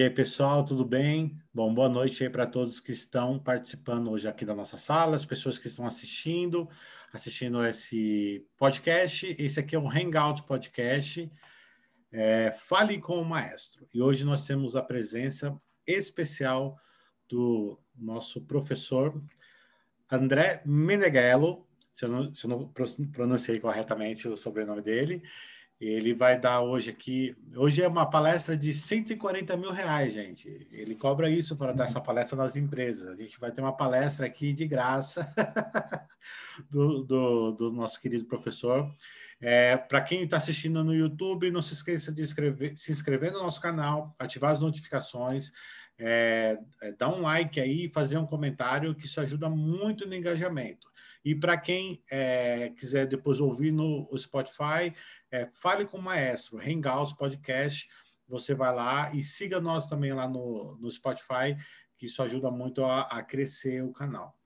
E aí, pessoal, tudo bem? Bom, boa noite aí para todos que estão participando hoje aqui da nossa sala, as pessoas que estão assistindo, assistindo esse podcast. Esse aqui é um Hangout Podcast. É, Fale com o Maestro. E hoje nós temos a presença especial do nosso professor André Meneghello, se eu não, se eu não pronunciei corretamente o sobrenome dele. Ele vai dar hoje aqui. Hoje é uma palestra de 140 mil reais, gente. Ele cobra isso para dar essa palestra nas empresas. A gente vai ter uma palestra aqui de graça do, do, do nosso querido professor. É, para quem está assistindo no YouTube, não se esqueça de inscrever, se inscrever no nosso canal, ativar as notificações, é, é, dar um like aí, fazer um comentário, que isso ajuda muito no engajamento. E para quem é, quiser depois ouvir no Spotify, é, fale com o maestro, Hangouts Podcast. Você vai lá e siga nós também lá no, no Spotify, que isso ajuda muito a, a crescer o canal.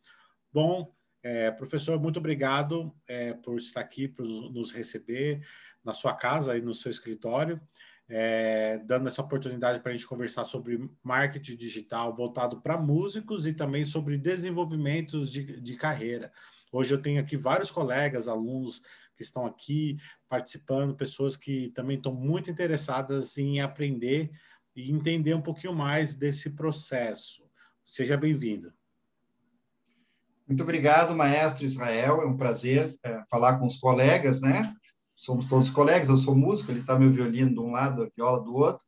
Bom, é, professor, muito obrigado é, por estar aqui, por nos receber na sua casa e no seu escritório, é, dando essa oportunidade para a gente conversar sobre marketing digital voltado para músicos e também sobre desenvolvimentos de, de carreira. Hoje eu tenho aqui vários colegas, alunos que estão aqui participando, pessoas que também estão muito interessadas em aprender e entender um pouquinho mais desse processo. Seja bem-vindo. Muito obrigado, maestro Israel. É um prazer é, falar com os colegas, né? Somos todos colegas. Eu sou músico, ele está meu violino de um lado, a viola do outro,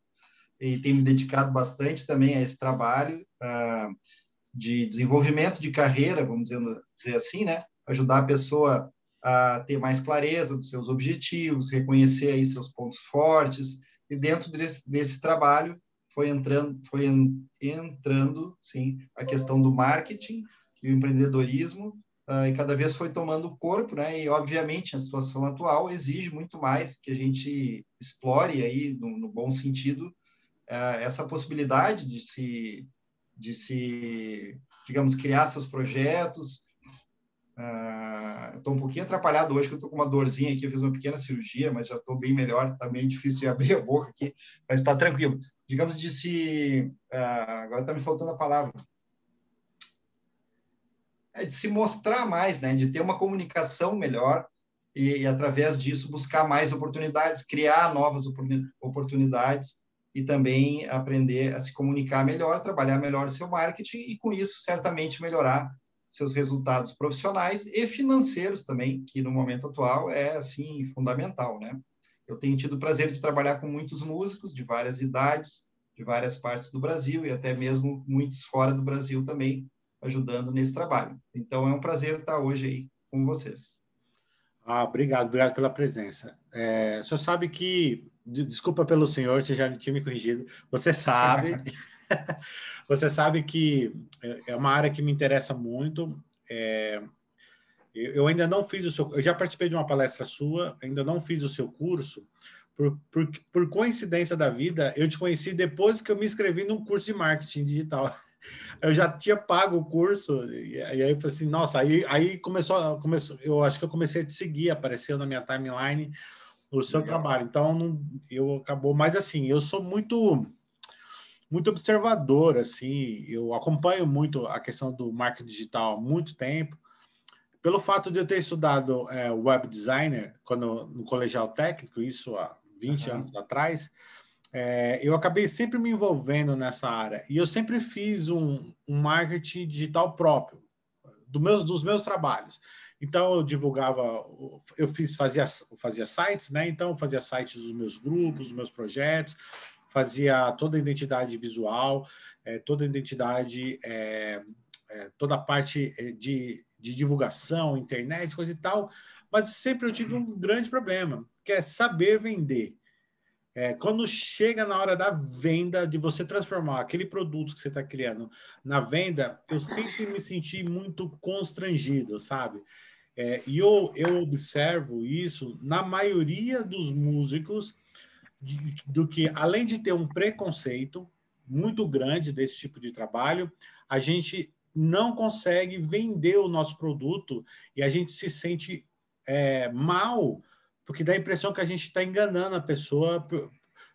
e tenho me dedicado bastante também a esse trabalho uh, de desenvolvimento de carreira, vamos dizer, dizer assim, né? ajudar a pessoa a ter mais clareza dos seus objetivos, reconhecer aí seus pontos fortes, e dentro desse, desse trabalho foi entrando, foi entrando, sim, a questão do marketing e o empreendedorismo, uh, e cada vez foi tomando corpo, né? E obviamente a situação atual exige muito mais que a gente explore aí, no, no bom sentido, uh, essa possibilidade de se, de se, digamos, criar seus projetos, Estou uh, um pouquinho atrapalhado hoje, que eu estou com uma dorzinha aqui, eu fiz uma pequena cirurgia, mas já estou bem melhor, está meio difícil de abrir a boca aqui, mas está tranquilo. Digamos de se... Uh, agora está me faltando a palavra. É de se mostrar mais, né? de ter uma comunicação melhor e, e através disso, buscar mais oportunidades, criar novas oportunidades e também aprender a se comunicar melhor, trabalhar melhor o seu marketing e, com isso, certamente melhorar seus resultados profissionais e financeiros também, que no momento atual é assim fundamental, né? Eu tenho tido o prazer de trabalhar com muitos músicos de várias idades, de várias partes do Brasil e até mesmo muitos fora do Brasil também ajudando nesse trabalho. Então é um prazer estar hoje aí com vocês. Ah, obrigado, obrigado pela presença. É, o senhor sabe que, desculpa pelo senhor, você já tinha me corrigido, você sabe Você sabe que é, é uma área que me interessa muito. É, eu ainda não fiz o seu. Eu já participei de uma palestra sua, ainda não fiz o seu curso. Por, por, por coincidência da vida, eu te conheci depois que eu me inscrevi num curso de marketing digital. Eu já tinha pago o curso, e, aí eu falei assim, nossa, aí, aí começou, começou, eu acho que eu comecei a te seguir, apareceu na minha timeline o seu Legal. trabalho. Então, não, eu acabou, mas assim, eu sou muito muito observador, assim, eu acompanho muito a questão do marketing digital há muito tempo, pelo fato de eu ter estudado é, web designer quando no colegial técnico, isso há 20 uhum. anos atrás, é, eu acabei sempre me envolvendo nessa área e eu sempre fiz um, um marketing digital próprio do meus, dos meus trabalhos. Então eu divulgava, eu fiz fazia fazia sites, né? Então fazia sites dos meus grupos, dos meus projetos, fazia toda a identidade visual, é, toda a identidade, é, é, toda a parte de, de divulgação, internet, coisa e tal, mas sempre eu tive um grande problema, que é saber vender. É, quando chega na hora da venda, de você transformar aquele produto que você está criando na venda, eu sempre me senti muito constrangido, sabe? É, e eu, eu observo isso na maioria dos músicos de, do que, além de ter um preconceito muito grande desse tipo de trabalho, a gente não consegue vender o nosso produto e a gente se sente é, mal, porque dá a impressão que a gente está enganando a pessoa por,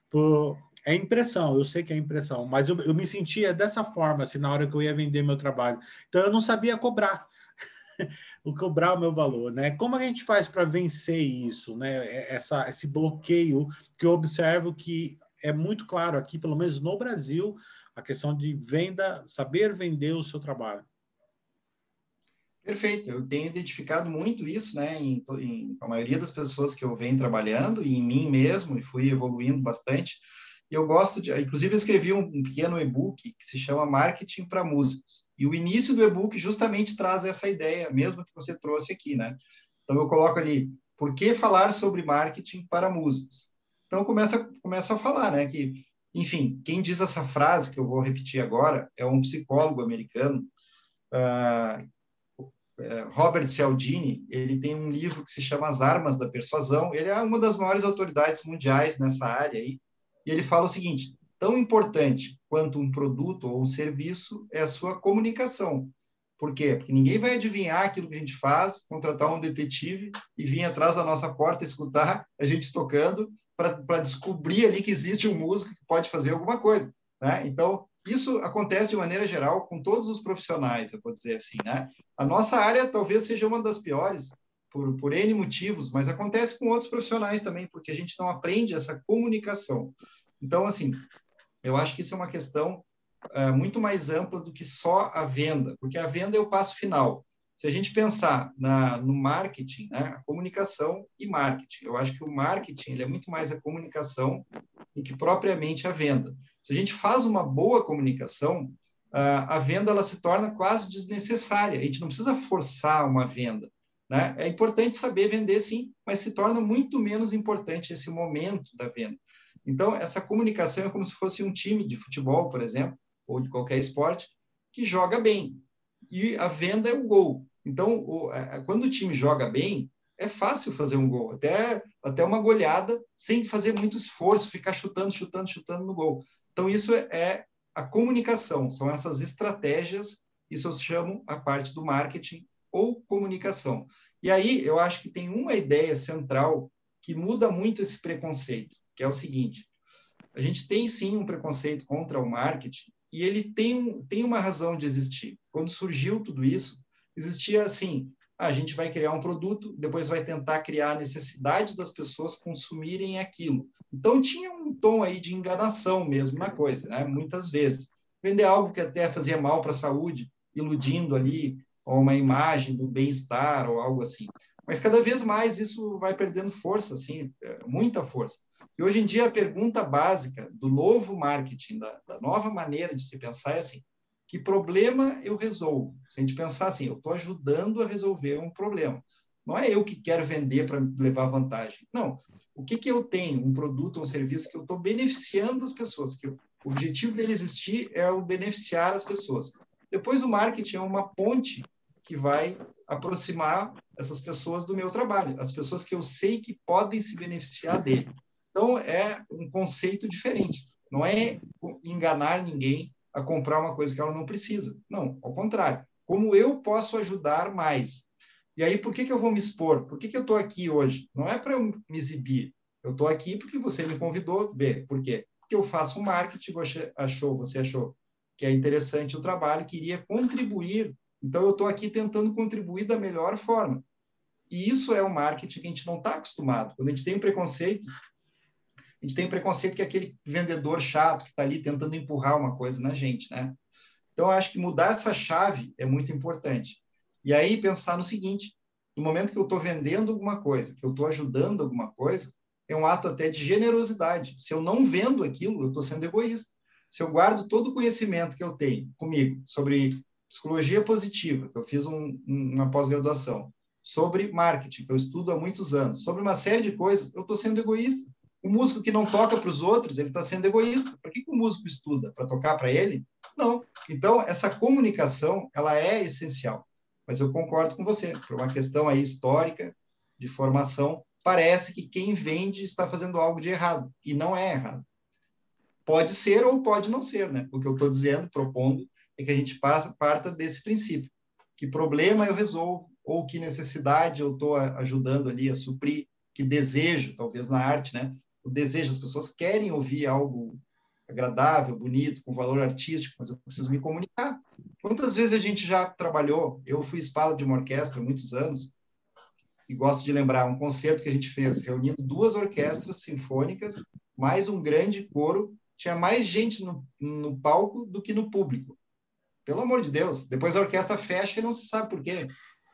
por, é impressão, eu sei que é impressão, mas eu, eu me sentia dessa forma, assim, na hora que eu ia vender meu trabalho. Então, eu não sabia cobrar. o cobrar o meu valor, né? Como a gente faz para vencer isso, né? É, essa, esse bloqueio que eu observo que é muito claro aqui, pelo menos no Brasil, a questão de venda, saber vender o seu trabalho. Perfeito, eu tenho identificado muito isso, né, em, em, a maioria das pessoas que eu venho trabalhando, e em mim mesmo, e fui evoluindo bastante. Eu gosto de, inclusive, eu escrevi um, um pequeno e-book que se chama Marketing para Músicos. E o início do e-book justamente traz essa ideia, mesmo que você trouxe aqui, né? Então eu coloco ali, por que falar sobre marketing para músicos? Então começa começa a falar, né, que enfim, quem diz essa frase que eu vou repetir agora é um psicólogo americano, uh, Robert Cialdini, ele tem um livro que se chama As Armas da Persuasão. Ele é uma das maiores autoridades mundiais nessa área aí. E ele fala o seguinte: tão importante quanto um produto ou um serviço é a sua comunicação. Por quê? Porque ninguém vai adivinhar aquilo que a gente faz, contratar um detetive e vir atrás da nossa porta escutar a gente tocando para descobrir ali que existe um músico que pode fazer alguma coisa. Né? Então, isso acontece de maneira geral com todos os profissionais, eu vou dizer assim, né? A nossa área talvez seja uma das piores por, por N motivos, mas acontece com outros profissionais também, porque a gente não aprende essa comunicação. Então, assim, eu acho que isso é uma questão é, muito mais ampla do que só a venda, porque a venda é o passo final. Se a gente pensar na, no marketing, né, comunicação e marketing, eu acho que o marketing ele é muito mais a comunicação do que propriamente a venda. Se a gente faz uma boa comunicação, a venda ela se torna quase desnecessária. A gente não precisa forçar uma venda. Né? É importante saber vender, sim, mas se torna muito menos importante esse momento da venda. Então, essa comunicação é como se fosse um time de futebol, por exemplo, ou de qualquer esporte, que joga bem. E a venda é o gol. Então, o, quando o time joga bem, é fácil fazer um gol, até, até uma goleada, sem fazer muito esforço, ficar chutando, chutando, chutando no gol. Então, isso é a comunicação, são essas estratégias, isso eu chamo a parte do marketing ou comunicação. E aí eu acho que tem uma ideia central que muda muito esse preconceito, que é o seguinte: a gente tem sim um preconceito contra o marketing e ele tem, tem uma razão de existir. Quando surgiu tudo isso, existia assim: a gente vai criar um produto, depois vai tentar criar a necessidade das pessoas consumirem aquilo. Então tinha um tom aí de enganação mesmo na coisa, né? Muitas vezes vender algo que até fazia mal para a saúde, iludindo ali uma imagem do bem-estar ou algo assim. Mas cada vez mais isso vai perdendo força, assim, é, muita força. E hoje em dia a pergunta básica do novo marketing, da, da nova maneira de se pensar é assim: que problema eu resolvo? Se a gente pensar assim, eu estou ajudando a resolver um problema. Não é eu que quero vender para levar vantagem. Não. O que, que eu tenho? Um produto ou um serviço que eu estou beneficiando as pessoas. Que o objetivo dele existir é o beneficiar as pessoas. Depois, o marketing é uma ponte que vai aproximar essas pessoas do meu trabalho, as pessoas que eu sei que podem se beneficiar dele. Então, é um conceito diferente. Não é enganar ninguém, a comprar uma coisa que ela não precisa. Não, ao contrário. Como eu posso ajudar mais? E aí, por que, que eu vou me expor? Por que, que eu estou aqui hoje? Não é para eu me exibir. Eu estou aqui porque você me convidou. Ver. Por quê? Porque eu faço um marketing, você achou, você achou que é interessante o trabalho, queria contribuir. Então, eu estou aqui tentando contribuir da melhor forma. E isso é o marketing que a gente não está acostumado. Quando a gente tem um preconceito, a gente tem preconceito que é aquele vendedor chato que está ali tentando empurrar uma coisa na gente, né? Então, eu acho que mudar essa chave é muito importante. E aí, pensar no seguinte: no momento que eu estou vendendo alguma coisa, que eu estou ajudando alguma coisa, é um ato até de generosidade. Se eu não vendo aquilo, eu estou sendo egoísta. Se eu guardo todo o conhecimento que eu tenho comigo sobre psicologia positiva, que eu fiz um, uma pós-graduação, sobre marketing, que eu estudo há muitos anos, sobre uma série de coisas, eu estou sendo egoísta. O músico que não toca para os outros, ele está sendo egoísta. Para que, que o músico estuda? Para tocar para ele? Não. Então, essa comunicação, ela é essencial. Mas eu concordo com você, por uma questão aí histórica, de formação, parece que quem vende está fazendo algo de errado, e não é errado. Pode ser ou pode não ser, né? O que eu estou dizendo, propondo, é que a gente passa, parta desse princípio. Que problema eu resolvo, ou que necessidade eu estou ajudando ali a suprir, que desejo, talvez na arte, né? o desejo, as pessoas querem ouvir algo agradável, bonito, com valor artístico, mas eu preciso me comunicar. Quantas vezes a gente já trabalhou? Eu fui espalha de uma orquestra muitos anos e gosto de lembrar um concerto que a gente fez reunindo duas orquestras sinfônicas, mais um grande coro. Tinha mais gente no, no palco do que no público. Pelo amor de Deus. Depois a orquestra fecha e não se sabe por quê.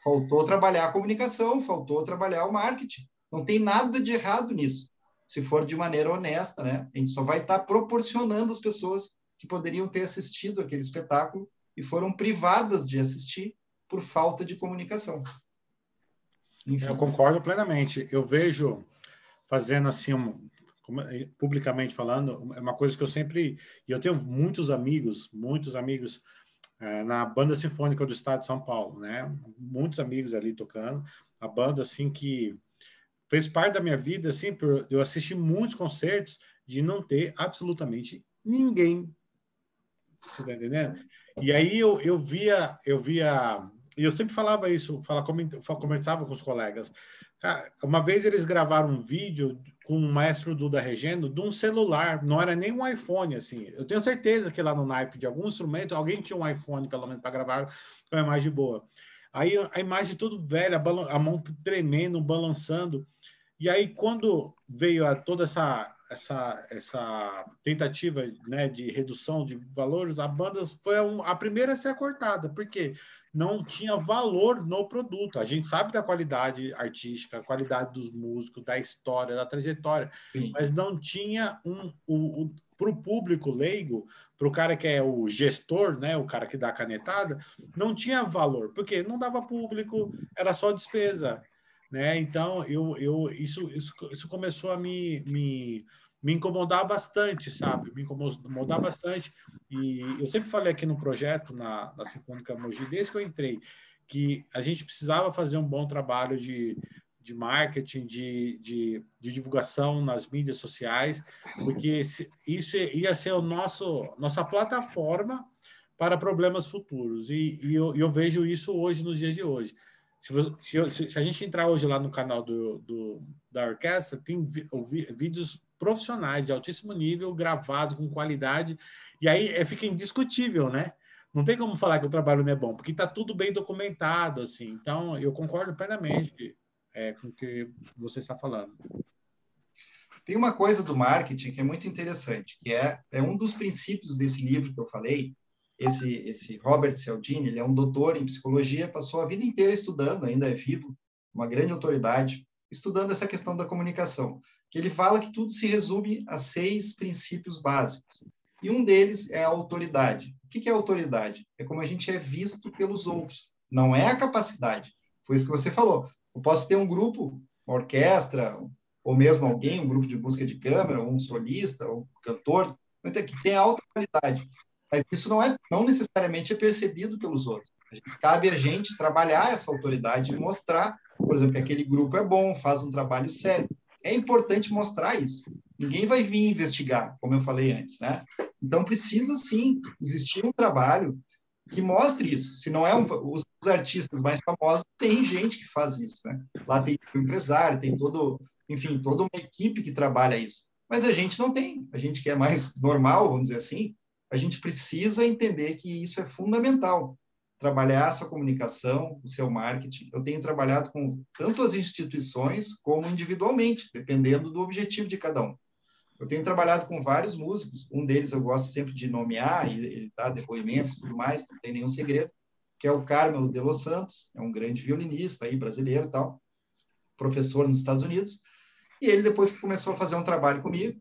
Faltou trabalhar a comunicação, faltou trabalhar o marketing. Não tem nada de errado nisso se for de maneira honesta, né? A gente só vai estar tá proporcionando as pessoas que poderiam ter assistido aquele espetáculo e foram privadas de assistir por falta de comunicação. Enfim. Eu concordo plenamente. Eu vejo fazendo assim, um, publicamente falando, é uma coisa que eu sempre. E eu tenho muitos amigos, muitos amigos na banda sinfônica do Estado de São Paulo, né? Muitos amigos ali tocando. A banda, assim, que fez parte da minha vida, assim, por eu assisti muitos concertos de não ter absolutamente ninguém. Você tá entendendo? E aí eu, eu via, eu via, e eu sempre falava isso, falava, conversava com os colegas. Uma vez eles gravaram um vídeo com o maestro Duda Regendo de um celular, não era nem um iPhone, assim. Eu tenho certeza que lá no naipe de algum instrumento, alguém tinha um iPhone, pelo menos, para gravar com uma imagem boa. Aí a imagem tudo velha, a mão tremendo, balançando. E aí, quando veio a, toda essa, essa, essa tentativa né, de redução de valores, a banda foi a, a primeira a ser cortada, porque não tinha valor no produto. A gente sabe da qualidade artística, a qualidade dos músicos, da história, da trajetória, Sim. mas não tinha um. um, para o público leigo, para o cara que é o gestor, né, o cara que dá a canetada, não tinha valor, porque não dava público, era só despesa, né? Então eu, eu isso, isso, isso começou a me, me, me incomodar bastante, sabe? Me incomodar bastante. E eu sempre falei aqui no projeto na, na Sinfônica Mogi, desde que eu entrei, que a gente precisava fazer um bom trabalho de, de marketing, de, de, de, divulgação nas mídias sociais, porque isso ia ser o nosso nossa plataforma para problemas futuros. E, e eu, eu, vejo isso hoje, nos dias de hoje. Se, se, se, a gente entrar hoje lá no canal do, do da orquestra, tem vi, vídeos profissionais de altíssimo nível, gravados com qualidade, e aí é, fica indiscutível, né? Não tem como falar que o trabalho não é bom, porque está tudo bem documentado, assim. Então, eu concordo plenamente é, com o que você está falando. Tem uma coisa do marketing que é muito interessante, que é, é um dos princípios desse livro que eu falei. Esse, esse Robert Cialdini, ele é um doutor em psicologia, passou a vida inteira estudando, ainda é vivo, uma grande autoridade, estudando essa questão da comunicação. Ele fala que tudo se resume a seis princípios básicos. E um deles é a autoridade. O que é autoridade? É como a gente é visto pelos outros. Não é a capacidade. Foi isso que você falou. Eu posso ter um grupo, uma orquestra, ou mesmo alguém, um grupo de música de câmara, um solista, um cantor, que tem alta qualidade. Mas isso não é não necessariamente é percebido pelos outros. Cabe a gente trabalhar essa autoridade e mostrar, por exemplo, que aquele grupo é bom, faz um trabalho sério. É importante mostrar isso. Ninguém vai vir investigar, como eu falei antes, né? Então precisa sim existir um trabalho que mostre isso. Se não é um, os os artistas mais famosos, tem gente que faz isso, né? Lá tem um empresário, tem todo, enfim, toda uma equipe que trabalha isso. Mas a gente não tem. A gente que é mais normal, vamos dizer assim, a gente precisa entender que isso é fundamental. Trabalhar a sua comunicação, o seu marketing. Eu tenho trabalhado com tanto as instituições como individualmente, dependendo do objetivo de cada um. Eu tenho trabalhado com vários músicos, um deles eu gosto sempre de nomear, e ele dá depoimentos e tudo mais, não tem nenhum segredo que é o Carmelo de Los Santos, é um grande violinista aí, brasileiro e tal, professor nos Estados Unidos. E ele, depois que começou a fazer um trabalho comigo,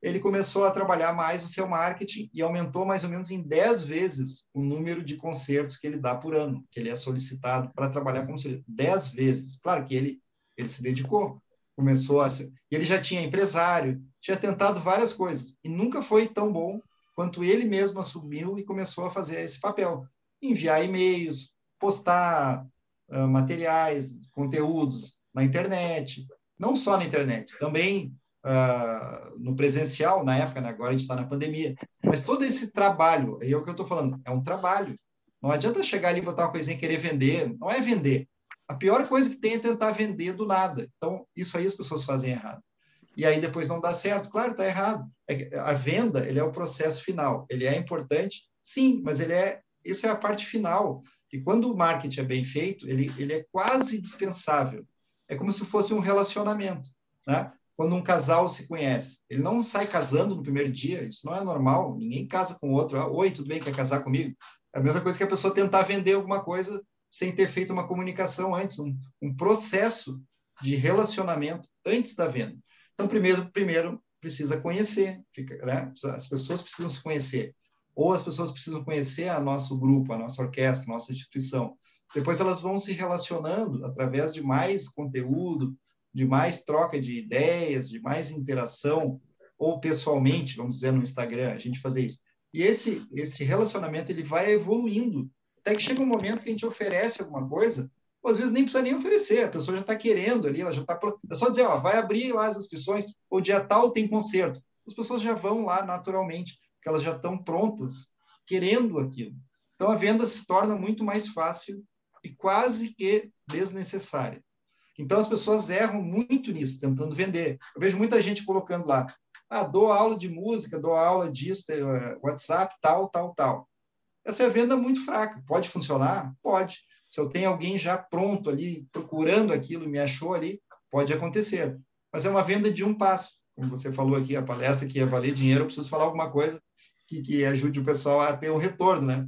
ele começou a trabalhar mais o seu marketing e aumentou mais ou menos em 10 vezes o número de concertos que ele dá por ano, que ele é solicitado para trabalhar como solista. 10 vezes. Claro que ele, ele se dedicou, começou a... Ser... Ele já tinha empresário, tinha tentado várias coisas, e nunca foi tão bom quanto ele mesmo assumiu e começou a fazer esse papel enviar e-mails, postar uh, materiais, conteúdos na internet, não só na internet, também uh, no presencial, na época, né? agora a gente está na pandemia. Mas todo esse trabalho, aí é o que eu estou falando, é um trabalho. Não adianta chegar ali e botar uma coisinha e querer vender, não é vender. A pior coisa que tem é tentar vender do nada. Então, isso aí as pessoas fazem errado. e aí depois não dá certo. Claro, está errado. É a venda, ele é o processo final. Ele é importante, sim, mas ele é, isso é a parte final. Que quando o marketing é bem feito, ele, ele é quase dispensável. É como se fosse um relacionamento, né? Quando um casal se conhece, ele não sai casando no primeiro dia, isso não é normal, ninguém casa com outro. Ah, Oi, tudo bem, quer casar comigo? É a mesma coisa que a pessoa tentar vender alguma coisa sem ter feito uma comunicação antes, um, um processo de relacionamento antes da venda. Então, primeiro, primeiro precisa conhecer, fica, né? as pessoas precisam se conhecer, ou as pessoas precisam conhecer a nosso grupo, a nossa orquestra, a nossa instituição. Depois elas vão se relacionando através de mais conteúdo, de mais troca de ideias, de mais interação, ou pessoalmente, vamos dizer, no Instagram, a gente fazer isso. E esse, esse relacionamento ele vai evoluindo, até que chega um momento que a gente oferece alguma coisa ou às vezes nem precisa nem oferecer, a pessoa já está querendo ali, ela já está. É só dizer, ó, vai abrir lá as inscrições, ou dia tal tem concerto. As pessoas já vão lá naturalmente, porque elas já estão prontas, querendo aquilo. Então a venda se torna muito mais fácil e quase que desnecessária. Então as pessoas erram muito nisso, tentando vender. Eu vejo muita gente colocando lá, ah, dou aula de música, dou aula disso, eh, WhatsApp, tal, tal, tal. Essa é a venda muito fraca. Pode funcionar? Pode. Se eu tenho alguém já pronto ali, procurando aquilo e me achou ali, pode acontecer. Mas é uma venda de um passo. Como você falou aqui, a palestra que ia valer dinheiro, eu preciso falar alguma coisa que, que ajude o pessoal a ter um retorno, né?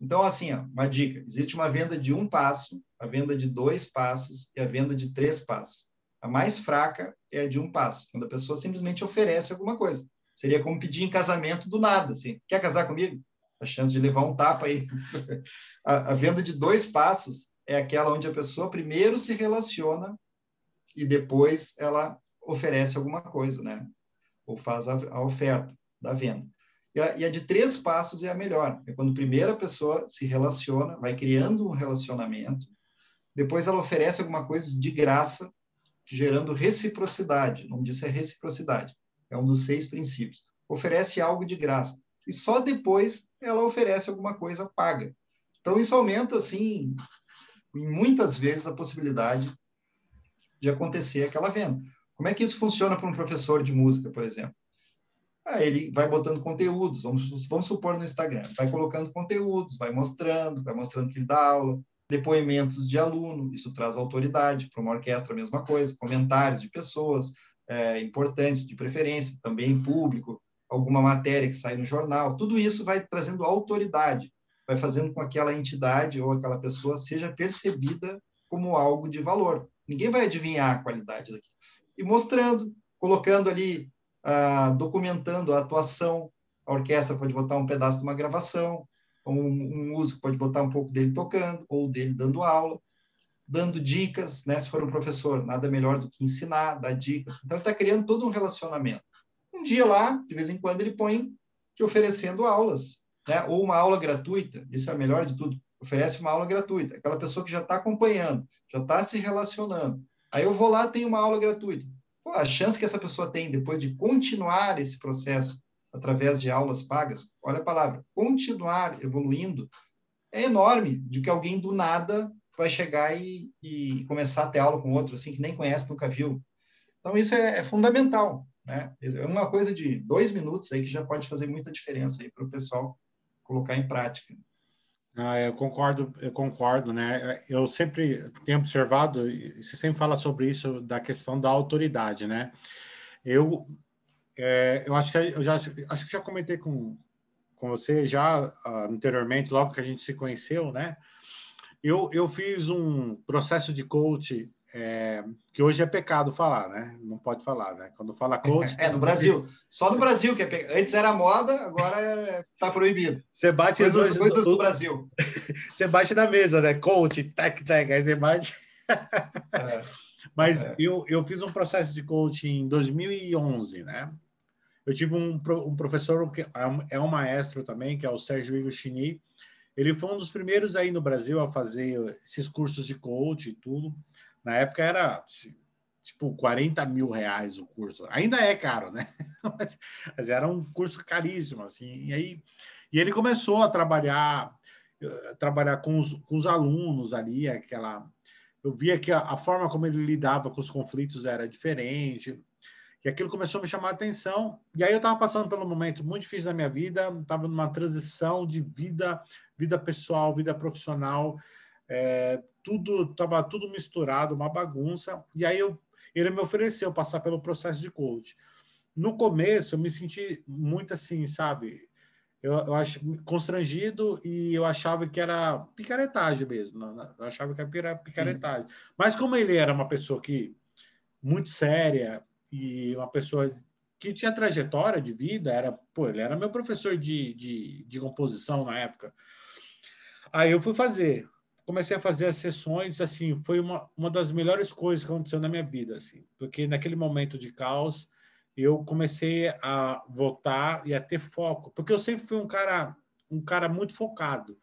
Então, assim, ó, uma dica: existe uma venda de um passo, a venda de dois passos e a venda de três passos. A mais fraca é a de um passo, quando a pessoa simplesmente oferece alguma coisa. Seria como pedir em casamento do nada, assim, quer casar comigo? a chance de levar um tapa aí. a, a, venda de dois passos é aquela onde a pessoa primeiro se relaciona e depois ela oferece alguma coisa, né? Ou faz a, a oferta da venda. E a, e a, de três passos é a melhor. É quando primeiro a pessoa se relaciona, vai criando um relacionamento, depois ela oferece alguma coisa de graça, gerando reciprocidade. O nome disso é reciprocidade. É um dos seis princípios. Oferece algo de graça e só depois ela oferece alguma coisa paga. Então, isso aumenta, assim, muitas vezes a possibilidade de acontecer aquela venda. Como é que isso funciona para um professor de música, por exemplo? Ah, ele vai botando conteúdos, vamos, vamos supor no Instagram, vai colocando conteúdos, vai mostrando, vai mostrando que ele dá aula, depoimentos de aluno, isso traz autoridade para uma orquestra, a mesma coisa, comentários de pessoas é, importantes, de preferência, também em público, alguma matéria que sai no jornal, tudo isso vai trazendo autoridade, vai fazendo com que aquela entidade ou aquela pessoa seja percebida como algo de valor. Ninguém vai adivinhar a qualidade daquilo. E mostrando, colocando ali, uh, documentando a atuação, a orquestra pode botar um pedaço de uma gravação, um, um músico pode botar um pouco dele tocando, ou dele dando aula, dando dicas, né? Se for um professor, nada melhor do que ensinar, dar dicas. Então, ele está criando todo um relacionamento. Um dia lá, de vez em quando, ele põe que oferecendo aulas, né? ou uma aula gratuita, isso é o melhor de tudo, oferece uma aula gratuita, aquela pessoa que já está acompanhando, já está se relacionando. Aí eu vou lá, tenho uma aula gratuita. Pô, a chance que essa pessoa tem depois de continuar esse processo através de aulas pagas, olha a palavra, continuar evoluindo, é enorme de que alguém do nada vai chegar e, e começar a ter aula com outro, assim, que nem conhece, nunca viu. Então, isso é, é fundamental. Né? É uma coisa de dois minutos aí que já pode fazer muita diferença aí para o pessoal colocar em prática. Ah, eu concordo, eu concordo, né? Eu sempre tenho observado, você sempre fala sobre isso da questão da autoridade, né? Eu, é, eu acho que eu já acho que já comentei com, com você já uh, anteriormente, logo que a gente se conheceu, né? Eu, eu fiz um processo de coach é, que hoje é pecado falar, né? Não pode falar, né? Quando fala coach. É, no Brasil. Só no Brasil que é pecado. Antes era moda, agora está é... proibido. Você bate coisas, dois, coisas do, do Brasil. você bate na mesa, né? Coach, tech, tech, aí você bate. É, Mas é. Eu, eu fiz um processo de coaching em 2011, né? Eu tive um, um professor que é um maestro também, que é o Sérgio Igor Chini. Ele foi um dos primeiros aí no Brasil a fazer esses cursos de coach e tudo. Na época era tipo 40 mil reais o curso. Ainda é caro, né? Mas, mas, era um curso caríssimo, assim. E aí e ele começou a trabalhar eh, trabalhar com os, com os alunos ali, aquela. Eu via que a, a, forma como ele lidava com os conflitos era diferente. E aquilo começou a me chamar a atenção. E aí eu estava passando um momento muito difícil da minha vida, estava numa transição de vida, vida pessoal, vida profissional, é, tudo estava tudo misturado, uma bagunça. E aí eu, ele me ofereceu passar pelo processo de coach. No começo eu me senti muito assim, sabe? Eu, eu acho constrangido e eu achava que era picaretagem mesmo. Eu achava que era picaretagem. Sim. Mas como ele era uma pessoa que muito séria, e uma pessoa que tinha trajetória de vida, era, pô, ele era meu professor de, de, de composição na época. Aí eu fui fazer, comecei a fazer as sessões, assim, foi uma, uma das melhores coisas que aconteceu na minha vida, assim, porque naquele momento de caos eu comecei a voltar e a ter foco, porque eu sempre fui um cara, um cara muito focado,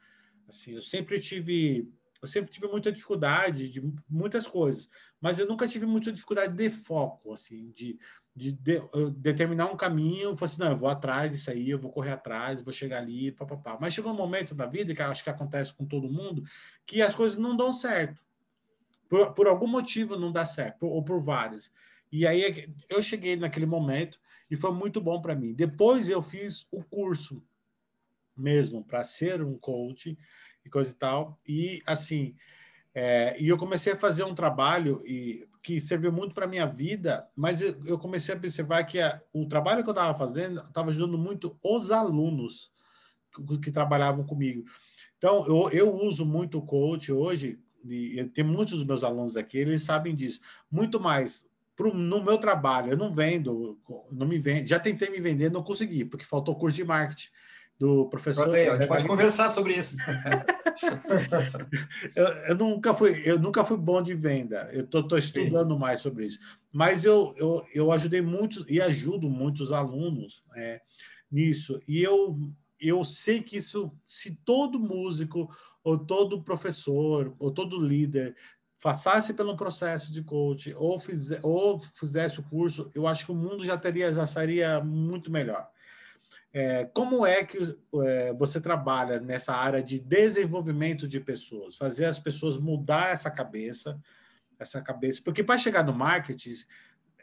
assim, eu sempre tive, eu sempre tive muita dificuldade de muitas coisas, mas eu nunca tive muita dificuldade de foco, assim, de, de, de determinar um caminho, falar assim, não, eu vou atrás disso aí, eu vou correr atrás, vou chegar ali, papapá. Mas chegou um momento da vida, que acho que acontece com todo mundo, que as coisas não dão certo. Por, por algum motivo não dá certo, ou por vários. E aí é eu cheguei naquele momento e foi muito bom para mim. Depois eu fiz o curso mesmo para ser um coach e coisa e tal. E assim, é, e eu comecei a fazer um trabalho e, que serviu muito para minha vida, mas eu, eu, comecei a observar que a, o trabalho que eu estava fazendo estava ajudando muito os alunos que, que trabalhavam comigo. Então, eu, eu uso muito o coach hoje, e tem muitos dos meus alunos aqui, eles sabem disso. Muito mais pro, no meu trabalho, eu não vendo, não me vendo, já tentei me vender, não consegui, porque faltou curso de marketing do professor. Bem, a gente pode conversar sobre isso. eu, eu, nunca fui, eu nunca fui bom de venda. Eu estou estudando Sim. mais sobre isso. Mas eu, eu, eu ajudei muitos e ajudo muitos alunos é, nisso. E eu, eu sei que isso, se todo músico, ou todo professor, ou todo líder passasse pelo processo de coach ou, fizer, ou fizesse o curso, eu acho que o mundo já teria já seria muito melhor. É, como é que é, você trabalha nessa área de desenvolvimento de pessoas, fazer as pessoas mudar essa cabeça, essa cabeça, porque para chegar no marketing,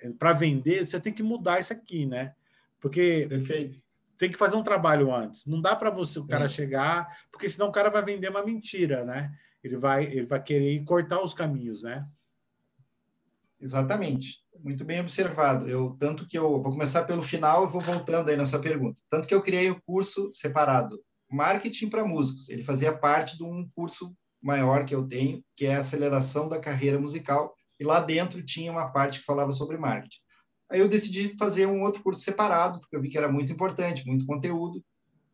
é, para vender, você tem que mudar isso aqui, né? Porque Perfeito. tem que fazer um trabalho antes. Não dá para você o cara é. chegar, porque senão o cara vai vender uma mentira, né? Ele vai, ele vai querer cortar os caminhos, né? Exatamente. Muito bem observado. Eu tanto que eu vou começar pelo final e vou voltando aí na sua pergunta. Tanto que eu criei o curso separado, marketing para músicos. Ele fazia parte de um curso maior que eu tenho, que é a aceleração da carreira musical, e lá dentro tinha uma parte que falava sobre marketing. Aí eu decidi fazer um outro curso separado, porque eu vi que era muito importante, muito conteúdo.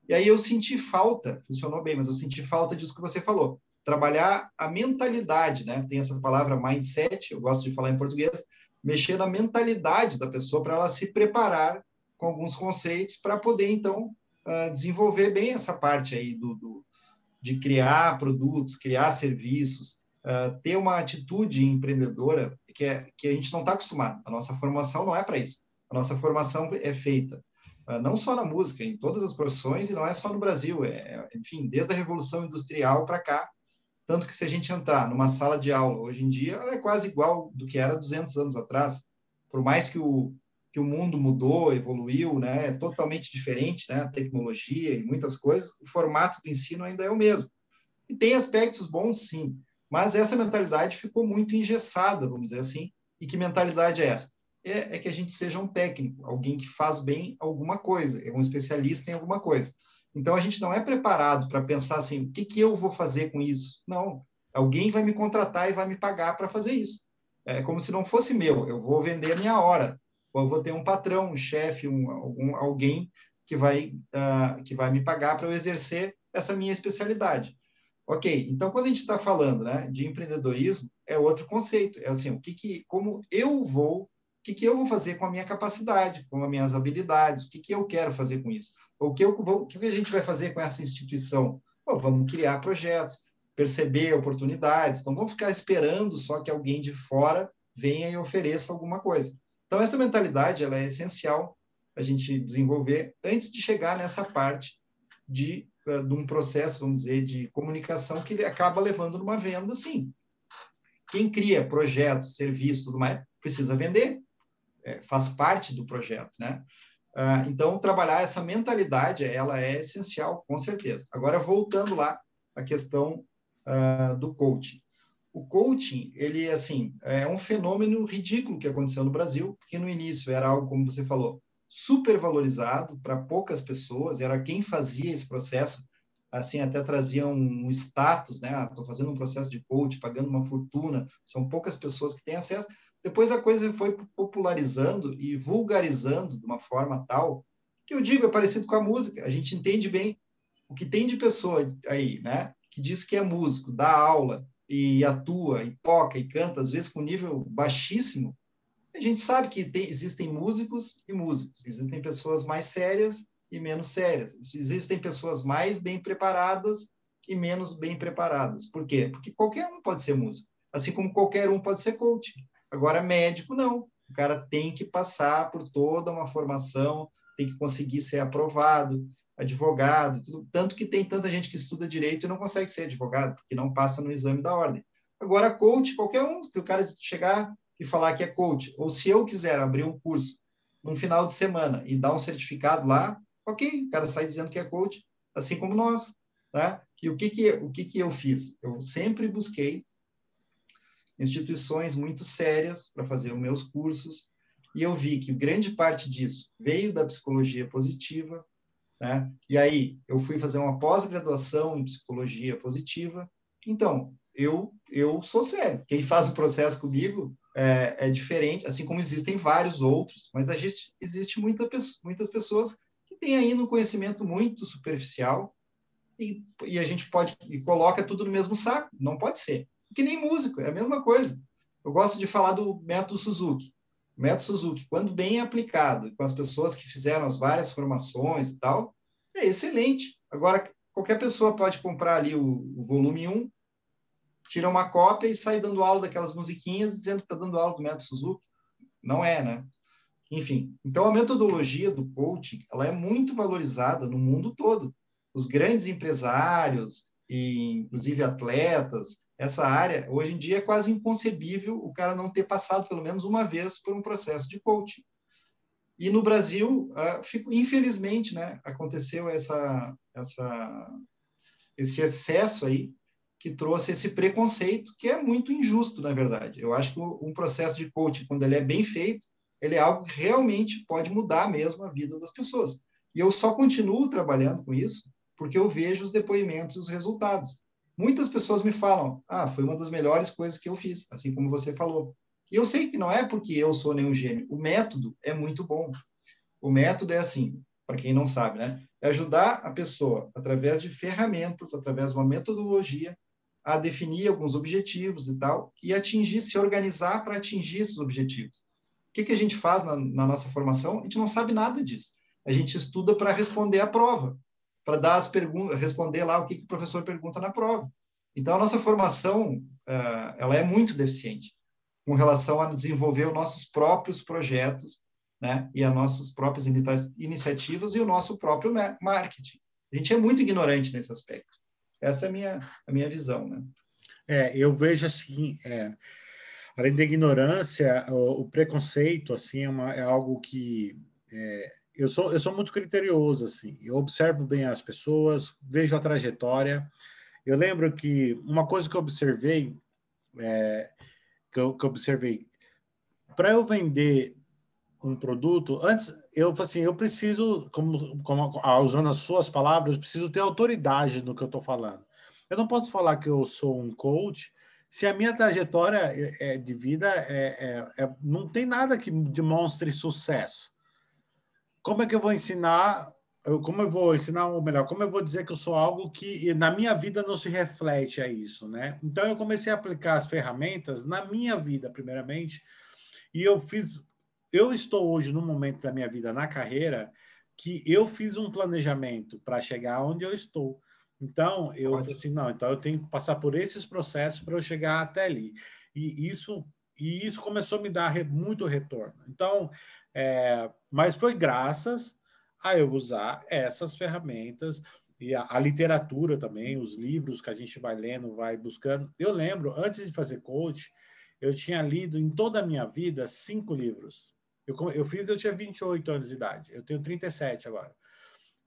E aí eu senti falta, funcionou bem, mas eu senti falta disso que você falou trabalhar a mentalidade, né? Tem essa palavra mindset, eu gosto de falar em português, mexer na mentalidade da pessoa para ela se preparar com alguns conceitos para poder então uh, desenvolver bem essa parte aí do, do, de criar produtos, criar serviços, uh, ter uma atitude empreendedora que, é, que a gente não está acostumado. A nossa formação não é para isso. A nossa formação é feita uh, não só na música, em todas as profissões e não é só no Brasil. É, enfim, desde a revolução industrial para cá, tanto que se a gente entrar numa sala de aula hoje em dia, ela é quase igual do que era 200 anos atrás. Por mais que o, que o mundo mudou, evoluiu, né, é totalmente diferente, né, a tecnologia e muitas coisas, o formato do ensino ainda é o mesmo. E tem aspectos bons, sim, mas essa mentalidade ficou muito engessada, vamos dizer assim. E que mentalidade é essa? É, é que a gente seja um técnico, alguém que faz bem alguma coisa, é um especialista em alguma coisa. Então, a gente não é preparado para pensar assim, o que, que eu vou fazer com isso? Não, alguém vai me contratar e vai me pagar para fazer isso. É como se não fosse meu, eu vou vender a minha hora. Ou eu vou ter um patrão, um chefe, um, algum, alguém que vai, uh, que vai me pagar para eu exercer essa minha especialidade. Ok, então quando a gente está falando né, de empreendedorismo, é outro conceito. É assim, o que, que como eu vou, o que, que eu vou fazer com a minha capacidade, com as minhas habilidades, o que, que eu quero fazer com isso? O que, eu, o que a gente vai fazer com essa instituição? Pô, vamos criar projetos, perceber oportunidades, não vamos ficar esperando só que alguém de fora venha e ofereça alguma coisa. Então, essa mentalidade ela é essencial a gente desenvolver antes de chegar nessa parte de, uh, de um processo, vamos dizer, de comunicação que acaba levando numa venda, sim. Quem cria projetos, serviços, tudo mais, precisa vender. é, faz parte do projeto, né? Uh, então, trabalhar essa mentalidade, ela é essencial, com certeza. Agora, voltando lá à questão uh, do coaching. O coaching, ele, assim, é um fenômeno ridículo que aconteceu no Brasil, porque no início era algo, como você falou, super valorizado para poucas pessoas, era quem fazia esse processo, assim, até trazia um status, né? Estou ah, fazendo um processo de coach, pagando uma fortuna, são poucas pessoas que têm acesso, depois a coisa foi popularizando e vulgarizando de uma forma tal que eu digo, é parecido com a música. A gente entende bem o que tem de pessoa aí, né? Que diz que é músico, dá aula e atua e toca e canta, às vezes com nível baixíssimo. A gente sabe que tem, existem músicos e músicos, existem pessoas mais sérias e menos sérias, existem pessoas mais bem preparadas e menos bem preparadas. Por quê? Porque qualquer um pode ser músico, assim como qualquer um pode ser coach. Agora, médico, não. O cara tem que passar por toda uma formação, tem que conseguir ser aprovado, advogado, tudo. tanto que tem tanta gente que estuda direito e não consegue ser advogado, porque não passa no exame da ordem. Agora, coach, qualquer um, que o cara chegar e falar que é coach, ou se eu quiser abrir um curso num final de semana e dar um certificado lá, ok, o cara sai dizendo que é coach, assim como nós, tá? E o que que, o que que eu fiz? Eu sempre busquei instituições muito sérias para fazer os meus cursos, e eu vi que grande parte disso veio da psicologia positiva, né? E aí eu fui fazer uma pós-graduação em psicologia positiva. Então, eu eu sou sério. Quem faz o processo comigo é, é diferente, assim como existem vários outros, mas a gente existe muita, muitas pessoas que têm ainda um conhecimento muito superficial e, e a gente pode e coloca tudo no mesmo saco. Não pode ser que nem músico, é a mesma coisa. Eu gosto de falar do método Suzuki. O método Suzuki, quando bem aplicado, com as pessoas que fizeram as várias formações e tal, é excelente. Agora, qualquer pessoa pode comprar ali o, o volume 1, tira uma cópia e sai dando aula daquelas musiquinhas dizendo que está dando aula do método Suzuki. Não é, né? Enfim, então a metodologia do coaching, ela é muito valorizada no mundo todo. Os grandes empresários, e inclusive atletas, essa área, hoje em dia é quase inconcebível o cara não ter passado pelo menos uma vez por um processo de coaching. E no Brasil, fico, infelizmente, né, aconteceu essa, essa, esse excesso aí que trouxe esse preconceito, que é muito injusto, na verdade. Eu acho que um processo de coaching, quando ele é bem feito, ele é algo que realmente pode mudar mesmo a vida das pessoas. E eu só continuo trabalhando com isso porque eu vejo os depoimentos e os resultados. Muitas pessoas me falam, ah, foi uma das melhores coisas que eu fiz, assim como você falou. E eu sei que não é porque eu sou nenhum gênio. O método é muito bom. O método é assim, para quem não sabe, né? É ajudar a pessoa, através de ferramentas, através de uma metodologia, a definir alguns objetivos e tal, e atingir, se organizar para atingir esses objetivos. O que, que a gente faz na, na nossa formação? A gente não sabe nada disso. A gente estuda para responder à prova para dar as perguntas, responder lá o que, que, o professor pergunta na prova. Então, a nossa formação uh, ela é muito deficiente com relação a desenvolver os nossos próprios projetos né, e as nossas próprias iniciativas e o nosso próprio marketing. A gente é muito ignorante nesse aspecto. Essa é a minha, a minha visão. Né? É, eu vejo assim, é, além da ignorância, o, o preconceito assim é, uma, é algo que é, eu sou, eu sou muito criterioso, assim. Eu observo bem as pessoas, vejo a trajetória. Eu lembro que uma coisa que eu observei, é, que, eu, que eu observei, para eu vender um produto, antes eu assim, eu preciso, como, como usando as suas palavras, eu preciso ter autoridade no que eu estou falando. Eu não posso falar que eu sou um coach se a minha trajetória é de vida é, é, é, não tem nada que demonstre sucesso como é que eu vou ensinar? Como eu vou ensinar, ou melhor, como eu vou dizer que eu sou algo que na minha vida não se reflete a isso, né? Então eu comecei a aplicar as ferramentas na minha vida, primeiramente, e eu fiz. Eu estou hoje num momento da minha vida na carreira que eu fiz um planejamento para chegar onde eu estou. Então, eu falei assim, não, então eu tenho que passar por esses processos para eu chegar até ali. E isso, e isso começou a me dar muito retorno. Então, é, mas foi graças a eu usar essas ferramentas e a, a, literatura também, os livros que a gente vai lendo, vai buscando. Eu lembro, antes de fazer coach, eu tinha lido em toda a minha vida cinco livros. Eu, eu fiz, eu tinha 28 anos de idade. Eu tenho 37 agora.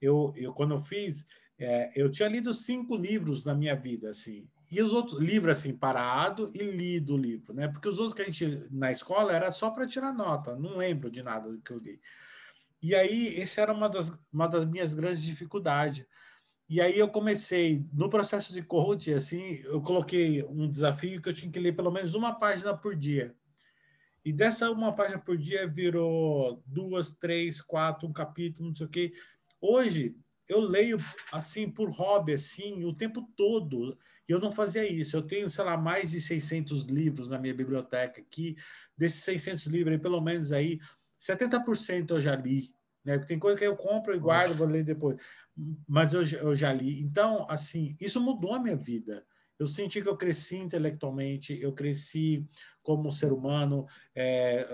Eu, eu quando eu fiz, é, eu tinha lido cinco livros na minha vida, assim. E os outros livros, assim, parado e lido livro, né? Porque os outros que a gente, na escola, era só para tirar nota. Não lembro de nada do que eu li. E aí, esse era uma das, uma das minhas grandes dificuldades. E aí eu comecei, no processo de coach, assim, eu coloquei um desafio que eu tinha que ler pelo menos uma página por dia. E dessa uma página por dia virou duas, três, quatro, um capítulo, não sei o quê. Hoje, eu leio, assim, por hobby, assim, o tempo todo. E eu não fazia isso. Eu tenho, sei lá, mais de 600 livros na minha biblioteca aqui. Desses 600 livros, pelo menos aí, 70% eu já li. Né? Tem coisa que eu compro e guardo, vou ler depois. Mas eu, eu já li. Então, assim, isso mudou a minha vida. Eu senti que eu cresci intelectualmente, eu cresci como ser humano, é,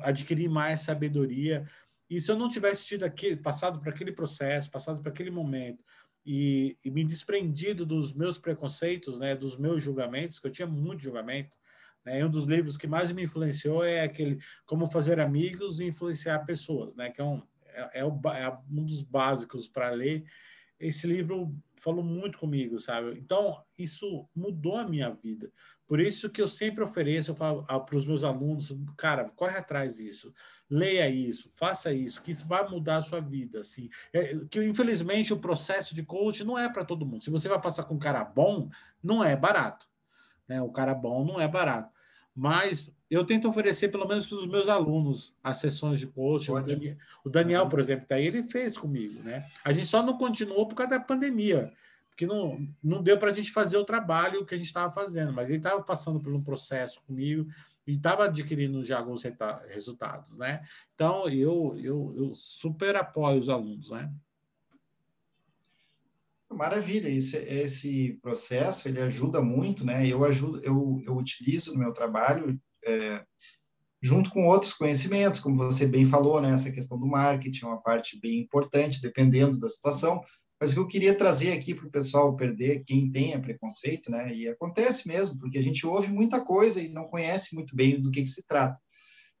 adquiri mais sabedoria. E se eu não tivesse tido aqui, passado por aquele processo, passado por aquele momento, e, e, me desprendido dos meus preconceitos, né, dos meus julgamentos, que eu tinha muito julgamento, né, um dos livros que mais me influenciou é aquele Como Fazer Amigos e Influenciar Pessoas, né, que é um, é, é, é um dos básicos para ler. Esse livro falou muito comigo, sabe? Então, isso mudou a minha vida. Por isso que eu sempre ofereço, ah, para os meus alunos, cara, corre atrás disso, leia isso, faça isso, que isso vai mudar a sua vida, assim. É, que infelizmente o processo de coach não é para todo mundo. Se você vai passar com um cara bom, não é barato, né? O cara bom não é barato. Mas eu tento oferecer, pelo menos para os meus alunos, as sessões de coaching. O Daniel, o Daniel, por exemplo, tá aí, ele fez comigo, né? A gente só não continuou por causa da pandemia, porque não, não deu para a gente fazer o trabalho que a gente estava fazendo, mas ele estava passando por um processo comigo e estava adquirindo já alguns resultados, né? Então, eu, eu, eu super apoio os alunos, né? Maravilha, esse, esse processo ele ajuda muito, né? Eu ajudo, eu, eu utilizo no meu trabalho é, junto com outros conhecimentos, como você bem falou, né? Essa questão do marketing é uma parte bem importante, dependendo da situação. Mas o que eu queria trazer aqui para o pessoal perder, quem tenha preconceito, né? E acontece mesmo, porque a gente ouve muita coisa e não conhece muito bem do que, que se trata.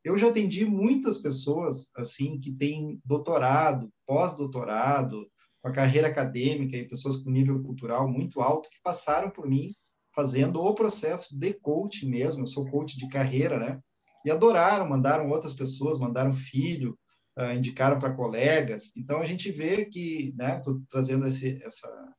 Eu já atendi muitas pessoas assim que têm doutorado, pós-doutorado, com a carreira acadêmica e pessoas com nível cultural muito alto que passaram por mim fazendo o processo de coaching mesmo. Eu sou coach de carreira, né? E adoraram, mandaram outras pessoas, mandaram filho, uh, indicaram para colegas. Então a gente vê que, né? Estou trazendo esse, essa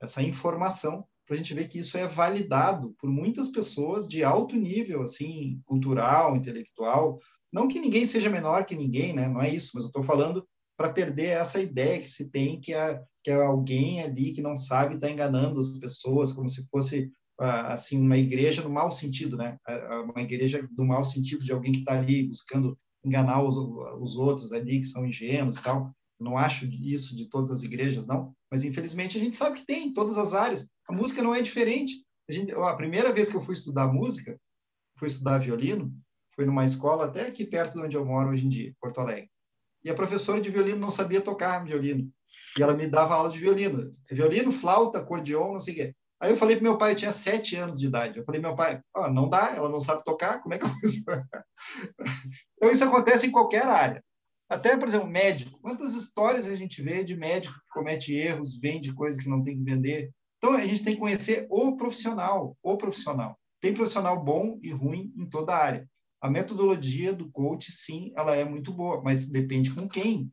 essa informação para a gente ver que isso é validado por muitas pessoas de alto nível, assim, cultural, intelectual. Não que ninguém seja menor que ninguém, né? Não é isso, mas eu estou falando para perder essa ideia que se tem que é, que é alguém ali que não sabe está enganando as pessoas, como se fosse assim uma igreja no mau sentido, né? Uma igreja do mau sentido de alguém que está ali buscando enganar os, os outros ali que são ingênuos e tal. Não acho isso de todas as igrejas, não. Mas infelizmente a gente sabe que tem em todas as áreas. A música não é diferente. A, gente, a primeira vez que eu fui estudar música, fui estudar violino, foi numa escola até aqui perto de onde eu moro hoje em dia, Porto Alegre e a professora de violino não sabia tocar violino. E ela me dava aula de violino. Violino, flauta, acordeon, não sei o quê. Aí eu falei para meu pai, eu tinha sete anos de idade. Eu falei, meu pai, oh, não dá, ela não sabe tocar, como é que eu vou Então isso acontece em qualquer área. Até, por exemplo, médico. Quantas histórias a gente vê de médico que comete erros, vende coisas que não tem que vender? Então a gente tem que conhecer o profissional, o profissional. Tem profissional bom e ruim em toda a área. A metodologia do coach, sim, ela é muito boa, mas depende com quem.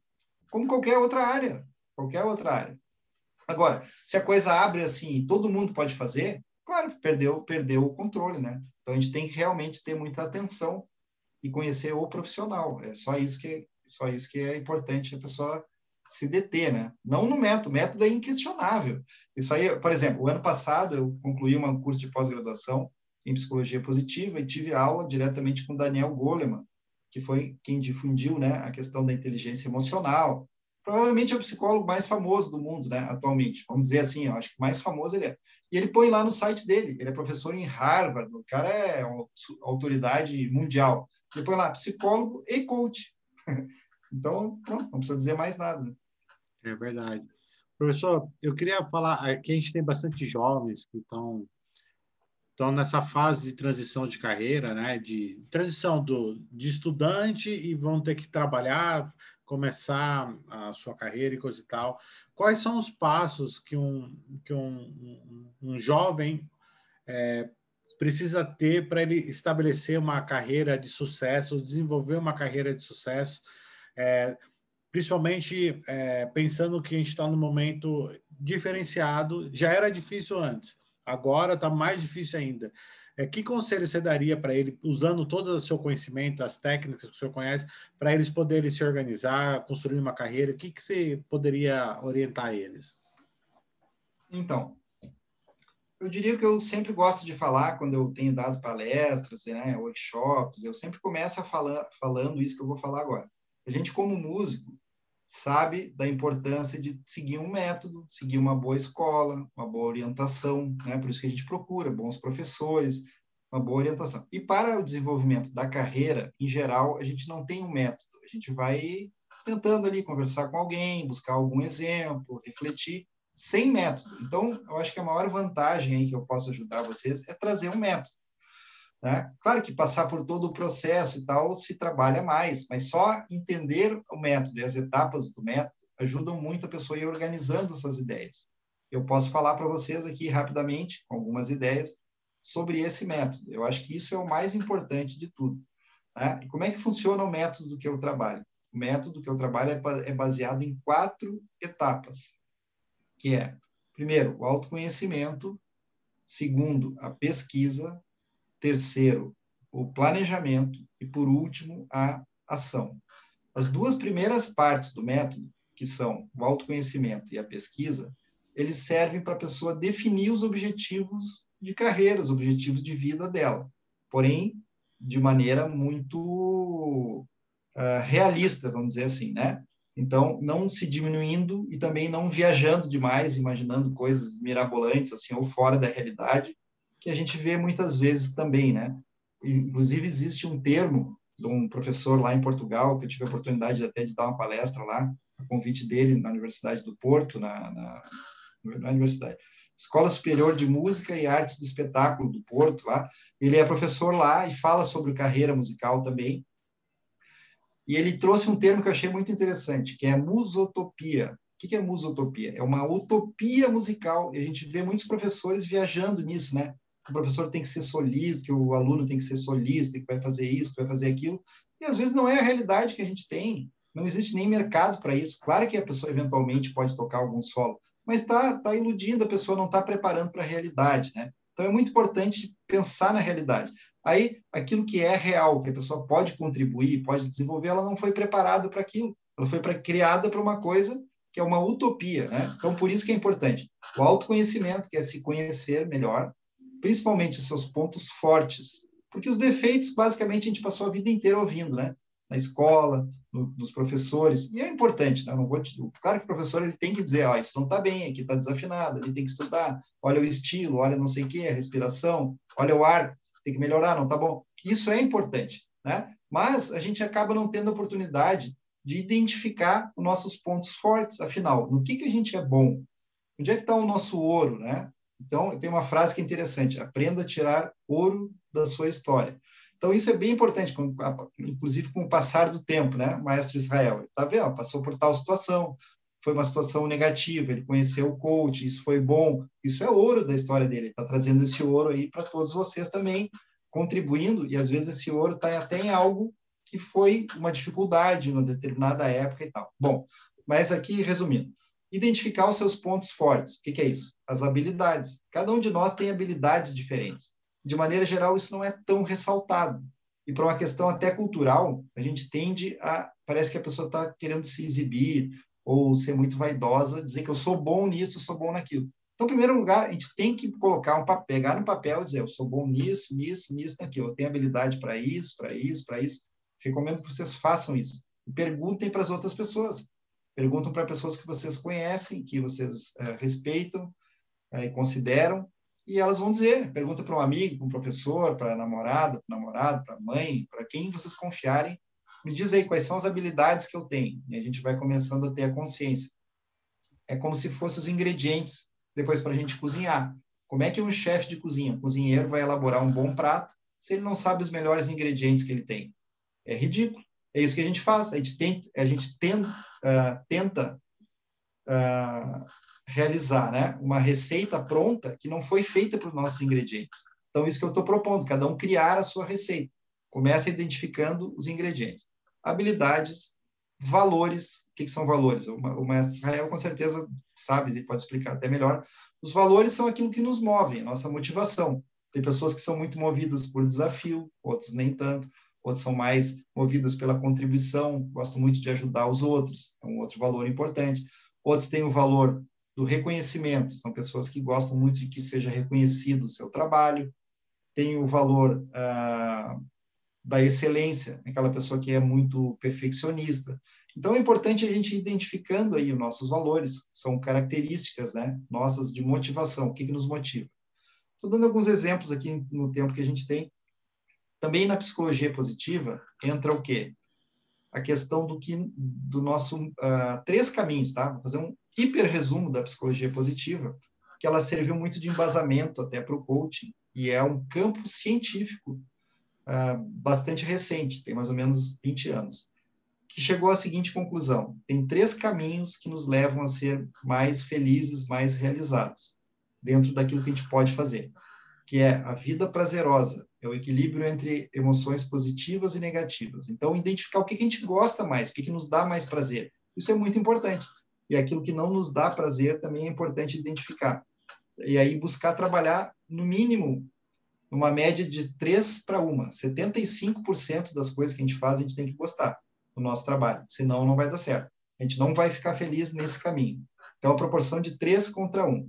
Como qualquer outra área. Qualquer outra área. Agora, se a coisa abre assim e todo mundo pode fazer, claro, perdeu, perdeu o controle, né? Então a gente tem que realmente ter muita atenção e conhecer o profissional. É só isso que só isso que é importante a pessoa se deter, né? Não no método, o método é inquestionável. Isso aí, por exemplo, o ano passado eu concluí um curso de pós-graduação em psicologia positiva e tive aula diretamente com Daniel Goleman, que foi quem difundiu né, a questão da inteligência emocional. Provavelmente é o psicólogo mais famoso do mundo, né, atualmente. Vamos dizer assim, eu acho que mais famoso ele é. E ele põe lá no site dele, ele é professor em Harvard, o cara é uma autoridade mundial. Ele põe lá psicólogo e coach. então, pronto, não precisa dizer mais nada. Né? É verdade. Professor, eu queria falar que a gente tem bastante jovens que estão estão nessa fase de transição de carreira, né? De transição do, de estudante e vão ter que trabalhar, começar a sua carreira e coisa e tal. Quais são os passos que um, que um, um jovem é, precisa ter para ele estabelecer uma carreira de sucesso, desenvolver uma carreira de sucesso, é, principalmente é, pensando que a gente está num momento diferenciado. Já era difícil antes, agora está mais difícil ainda. É, que conselho você daria para ele, usando todo o seu conhecimento, as técnicas que o senhor conhece, para eles poderem se organizar, construir uma carreira? O que, que você poderia orientar eles? Então, eu diria que eu sempre gosto de falar quando eu tenho dado palestras, né, workshops, eu sempre começo a falar, falando isso que eu vou falar agora. A gente, como músico, sabe da importância de seguir um método, seguir uma boa escola, uma boa orientação, né? Por isso que a gente procura bons professores, uma boa orientação. E para o desenvolvimento da carreira, em geral, a gente não tem um método. A gente vai tentando ali conversar com alguém, buscar algum exemplo, refletir, sem método. Então, eu acho que a maior vantagem aí que eu posso ajudar vocês é trazer um método. Né? Claro que passar por todo o processo e tal se trabalha mais, mas só entender o método e as etapas do método ajudam muito a pessoa a ir organizando essas ideias. Eu posso falar para vocês aqui rapidamente, com algumas ideias, sobre esse método. Eu acho que isso é o mais importante de tudo. Né? Como é que funciona o método que eu trabalho? O método que eu trabalho é, é baseado em quatro etapas que é, primeiro, o autoconhecimento, segundo, a pesquisa, terceiro, o planejamento e, por último, a ação. As duas primeiras partes do método, que são o autoconhecimento e a pesquisa, eles servem para a pessoa definir os objetivos de carreira, os objetivos de vida dela. Porém, de maneira muito uh, realista, vamos dizer assim, né? Então, não se diminuindo e também não viajando demais, imaginando coisas mirabolantes, assim, ou fora da realidade, que a gente vê muitas vezes também, né? Inclusive, existe um termo de um professor lá em Portugal, que eu tive a oportunidade até de dar uma palestra lá, a convite dele na Universidade do Porto, na, na, na Universidade. Escola Superior de Música e Artes do Espetáculo do Porto, lá. Ele é professor lá e fala sobre carreira musical também. E ele trouxe um termo que eu achei muito interessante, que é musotopia. O que é musotopia? É uma utopia musical. E a gente vê muitos professores viajando nisso, né? Que o professor tem que ser solista, que o aluno tem que ser solista, que vai fazer isso, que vai fazer aquilo. E às vezes não é a realidade que a gente tem. Não existe nem mercado para isso. Claro que a pessoa eventualmente pode tocar algum solo, mas está tá iludindo, a pessoa não está preparando para a realidade, né? Então é muito importante pensar na realidade. Aí, aquilo que é real, que a pessoa pode contribuir, pode desenvolver, ela não foi preparada para aquilo. Ela foi pra, criada para uma coisa que é uma utopia, né? Então, por isso que é importante o autoconhecimento, que é se conhecer melhor, principalmente os seus pontos fortes, porque os defeitos, basicamente, a gente passou a vida inteira ouvindo, né? Na escola, no, professores, e é importante, né? Te... Claro que o professor ele tem que dizer, ó, oh, isso não está bem, aqui está desafinado, ele tem que estudar, olha o estilo, olha não sei o que, a respiração, olha o ar, tem que melhorar, não tá bom. Isso é importante, né? Mas a gente acaba não tendo oportunidade de identificar os nossos pontos fortes, afinal, no que, que a gente é bom? Onde é que está o nosso ouro, né? Então, tem uma frase que é interessante: aprenda a tirar ouro da sua história. Então, isso é bem importante, inclusive com o passar do tempo, né? Maestro Israel, tá vendo? Passou por tal situação, foi uma situação negativa, ele conheceu o coach, isso foi bom, isso é ouro da história dele, está trazendo esse ouro aí para todos vocês também, contribuindo, e às vezes esse ouro está até em algo que foi uma dificuldade numa determinada época e tal. Bom, mas aqui, resumindo, identificar os seus pontos fortes. O que, que é isso? As habilidades. Cada um de nós tem habilidades diferentes. De maneira geral, isso não é tão ressaltado. E para uma questão até cultural, a gente tende a. Parece que a pessoa está querendo se exibir, ou ser muito vaidosa, dizer que eu sou bom nisso, eu sou bom naquilo. Então, em primeiro lugar, a gente tem que colocar um papel, pegar no papel e dizer, eu sou bom nisso, nisso, nisso, naquilo. Eu tenho habilidade para isso, para isso, para isso. Recomendo que vocês façam isso. Perguntem para as outras pessoas. Perguntam para pessoas que vocês conhecem, que vocês é, respeitam é, e consideram, e elas vão dizer. Pergunta para um amigo, para um professor, para namorada, para namorado, para mãe, para quem vocês confiarem, me diz aí quais são as habilidades que eu tenho. E a gente vai começando a ter a consciência. É como se fossem os ingredientes depois para a gente cozinhar. Como é que um chefe de cozinha, um cozinheiro, vai elaborar um bom prato se ele não sabe os melhores ingredientes que ele tem? É ridículo. É isso que a gente faz. A gente, tem, a gente tem, uh, tenta uh, realizar né, uma receita pronta que não foi feita para os nossos ingredientes. Então, isso que eu estou propondo, cada um criar a sua receita. Começa identificando os ingredientes. Habilidades, valores. O que, que são valores? O mestre Israel, com certeza, sabe e pode explicar até melhor. Os valores são aquilo que nos move, nossa motivação. Tem pessoas que são muito movidas por desafio, outros nem tanto outros são mais movidos pela contribuição, gostam muito de ajudar os outros, é um outro valor importante. Outros têm o valor do reconhecimento, são pessoas que gostam muito de que seja reconhecido o seu trabalho. Tem o valor ah, da excelência, aquela pessoa que é muito perfeccionista. Então é importante a gente ir identificando aí os nossos valores, são características, né, nossas de motivação, o que, que nos motiva. Estou dando alguns exemplos aqui no tempo que a gente tem. Também na psicologia positiva entra o quê? A questão do que do nosso uh, três caminhos, tá? Vou fazer um hiper resumo da psicologia positiva, que ela serviu muito de embasamento até para o coaching e é um campo científico uh, bastante recente, tem mais ou menos 20 anos, que chegou à seguinte conclusão: tem três caminhos que nos levam a ser mais felizes, mais realizados dentro daquilo que a gente pode fazer que é a vida prazerosa, é o equilíbrio entre emoções positivas e negativas. Então, identificar o que, a gente gosta mais, o que, nos dá mais prazer. Isso é muito importante. E aquilo que não nos dá prazer também é importante identificar. E aí buscar trabalhar, no mínimo, numa média de 3 para 1. 75% das coisas que a gente faz, a gente tem que gostar do nosso trabalho, senão não vai dar certo. A gente não vai ficar feliz nesse caminho. Então, a proporção de 3 contra 1.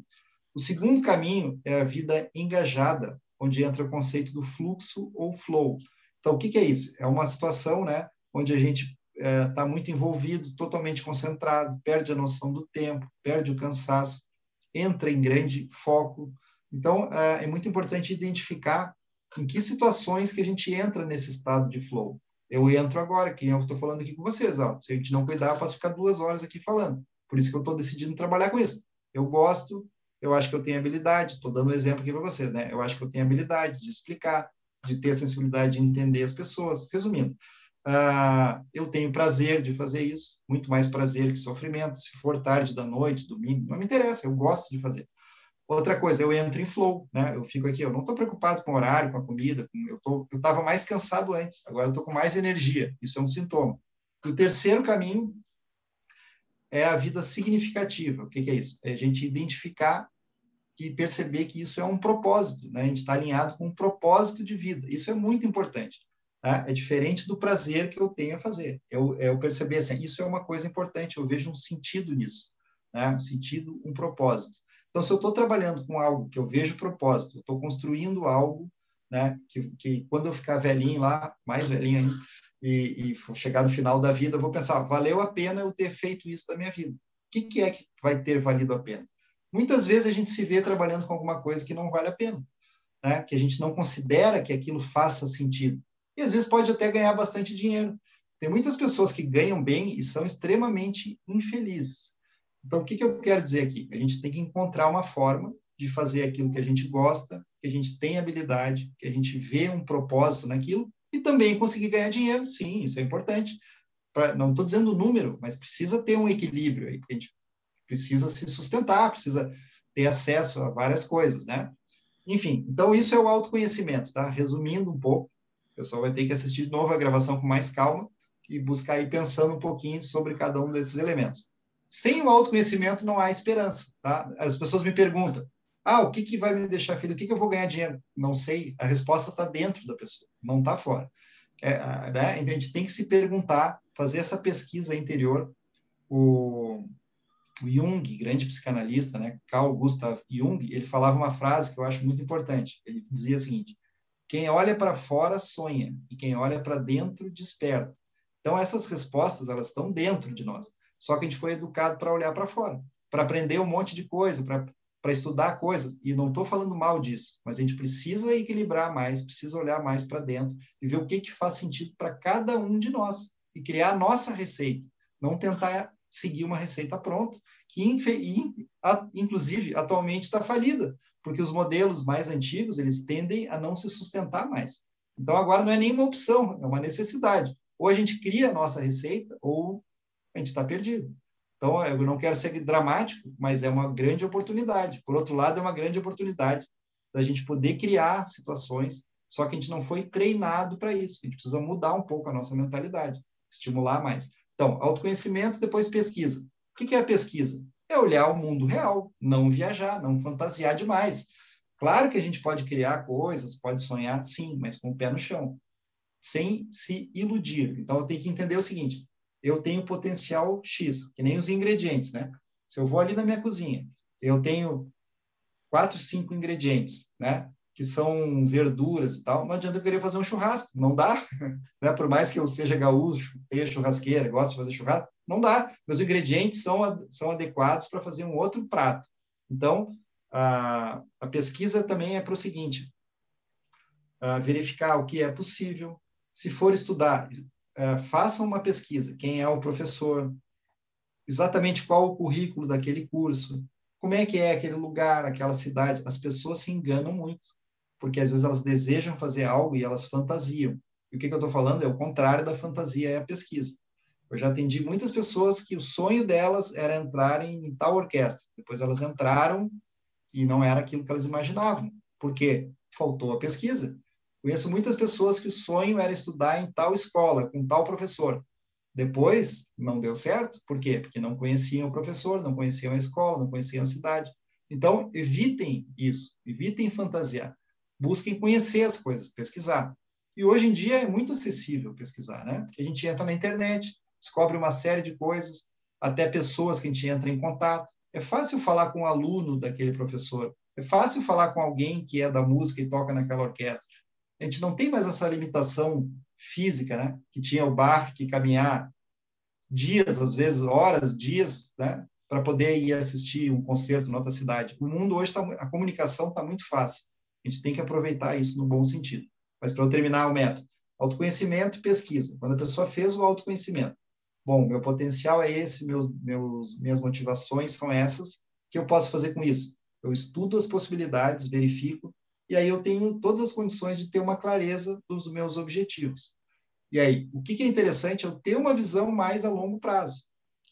O segundo caminho é a vida engajada, onde entra o conceito do fluxo ou flow. Então, o que, que é isso? É uma situação né, onde a gente está é, tá muito envolvido, totalmente concentrado, perde a noção do tempo, perde o cansaço, entra em grande foco. Então, é, é muito importante identificar em que situações que a gente entra nesse estado de flow. Eu entro agora, que eu estou falando aqui com vocês. Ó. Se a gente não cuidar, eu posso ficar duas horas aqui falando. Por isso que eu estou decidindo trabalhar com isso. Eu gosto, eu acho que eu tenho habilidade, estou dando um exemplo aqui para vocês, né? Eu acho que eu tenho habilidade de explicar, de ter a sensibilidade de entender as pessoas. Resumindo, uh, eu tenho prazer de fazer isso, muito mais prazer que sofrimento. Se for tarde da noite, domingo, não me interessa, eu gosto de fazer. Outra coisa, eu entro em flow, né? Eu fico aqui, eu não estou preocupado com o horário, com a comida, com, eu tô, eu estava mais cansado antes, agora eu estou com mais energia. Isso é um sintoma. O terceiro caminho é a vida significativa. O que, que é isso? É a gente identificar e perceber que isso é um propósito, né? A gente está alinhado com um propósito de vida. Isso é muito importante. Tá? É diferente do prazer que eu tenho a fazer. Eu, eu perceber assim, isso é uma coisa importante. Eu vejo um sentido nisso, né? Um sentido, um propósito. Então, se eu estou trabalhando com algo que eu vejo propósito, eu estou construindo algo, né? Que, que quando eu ficar velhinho lá, mais velhinho ainda, e, e chegar no final da vida, eu vou pensar, valeu a pena eu ter feito isso da minha vida. O que, que é que vai ter valido a pena? Muitas vezes a gente se vê trabalhando com alguma coisa que não vale a pena, né? que a gente não considera que aquilo faça sentido. E às vezes pode até ganhar bastante dinheiro. Tem muitas pessoas que ganham bem e são extremamente infelizes. Então, o que, que eu quero dizer aqui? A gente tem que encontrar uma forma de fazer aquilo que a gente gosta, que a gente tem habilidade, que a gente vê um propósito naquilo e também conseguir ganhar dinheiro, sim, isso é importante. Pra, não estou dizendo o número, mas precisa ter um equilíbrio aí, a gente precisa se sustentar, precisa ter acesso a várias coisas, né? Enfim, então isso é o autoconhecimento, tá? Resumindo um pouco, o pessoal vai ter que assistir de novo a gravação com mais calma e buscar ir pensando um pouquinho sobre cada um desses elementos. Sem o autoconhecimento não há esperança, tá? As pessoas me perguntam, ah, o que, que vai me deixar feliz? O que, que eu vou ganhar dinheiro? Não sei. A resposta está dentro da pessoa, não está fora. É, né? A gente tem que se perguntar, fazer essa pesquisa interior. O, o Jung, grande psicanalista, né, Carl Gustav Jung, ele falava uma frase que eu acho muito importante. Ele dizia o seguinte: quem olha para fora sonha e quem olha para dentro desperta. Então essas respostas elas estão dentro de nós. Só que a gente foi educado para olhar para fora, para aprender um monte de coisa, para para estudar coisas, e não estou falando mal disso, mas a gente precisa equilibrar mais, precisa olhar mais para dentro e ver o que, que faz sentido para cada um de nós e criar a nossa receita, não tentar seguir uma receita pronta, que inclusive atualmente está falida, porque os modelos mais antigos, eles tendem a não se sustentar mais. Então, agora não é nenhuma opção, é uma necessidade. Ou a gente cria a nossa receita, ou a gente está perdido. Então, eu não quero ser dramático, mas é uma grande oportunidade. Por outro lado, é uma grande oportunidade da gente poder criar situações, só que a gente não foi treinado para isso. A gente precisa mudar um pouco a nossa mentalidade, estimular mais. Então, autoconhecimento, depois pesquisa. O que é a pesquisa? É olhar o mundo real, não viajar, não fantasiar demais. Claro que a gente pode criar coisas, pode sonhar, sim, mas com o pé no chão, sem se iludir. Então, eu tenho que entender o seguinte: eu tenho potencial X, que nem os ingredientes, né? Se eu vou ali na minha cozinha, eu tenho quatro, cinco ingredientes, né? Que são verduras e tal. Não adianta eu querer fazer um churrasco, não dá, né? Por mais que eu seja gaúcho, tenha churrasqueira, gosto de fazer churrasco, não dá. Meus ingredientes são, são adequados para fazer um outro prato. Então, a, a pesquisa também é para o seguinte: verificar o que é possível. Se for estudar, é, façam uma pesquisa. Quem é o professor? Exatamente qual o currículo daquele curso? Como é que é aquele lugar, aquela cidade? As pessoas se enganam muito, porque às vezes elas desejam fazer algo e elas fantasiam. E o que, que eu estou falando é o contrário da fantasia, é a pesquisa. Eu já atendi muitas pessoas que o sonho delas era entrar em tal orquestra. Depois elas entraram e não era aquilo que elas imaginavam. Por quê? Faltou a pesquisa. Conheço muitas pessoas que o sonho era estudar em tal escola, com tal professor. Depois, não deu certo. Por quê? Porque não conheciam o professor, não conheciam a escola, não conheciam a cidade. Então, evitem isso, evitem fantasiar. Busquem conhecer as coisas, pesquisar. E hoje em dia é muito acessível pesquisar, né? Porque a gente entra na internet, descobre uma série de coisas, até pessoas que a gente entra em contato. É fácil falar com um aluno daquele professor, é fácil falar com alguém que é da música e toca naquela orquestra a gente não tem mais essa limitação física, né? Que tinha o bar que caminhar dias, às vezes horas, dias, né? Para poder ir assistir um concerto em outra cidade. O mundo hoje tá, a comunicação está muito fácil. A gente tem que aproveitar isso no bom sentido. Mas para eu terminar o método, autoconhecimento e pesquisa. Quando a pessoa fez o autoconhecimento, bom, meu potencial é esse, meus, meus, minhas motivações são essas, o que eu posso fazer com isso? Eu estudo as possibilidades, verifico e aí eu tenho todas as condições de ter uma clareza dos meus objetivos. E aí, o que é interessante é eu ter uma visão mais a longo prazo.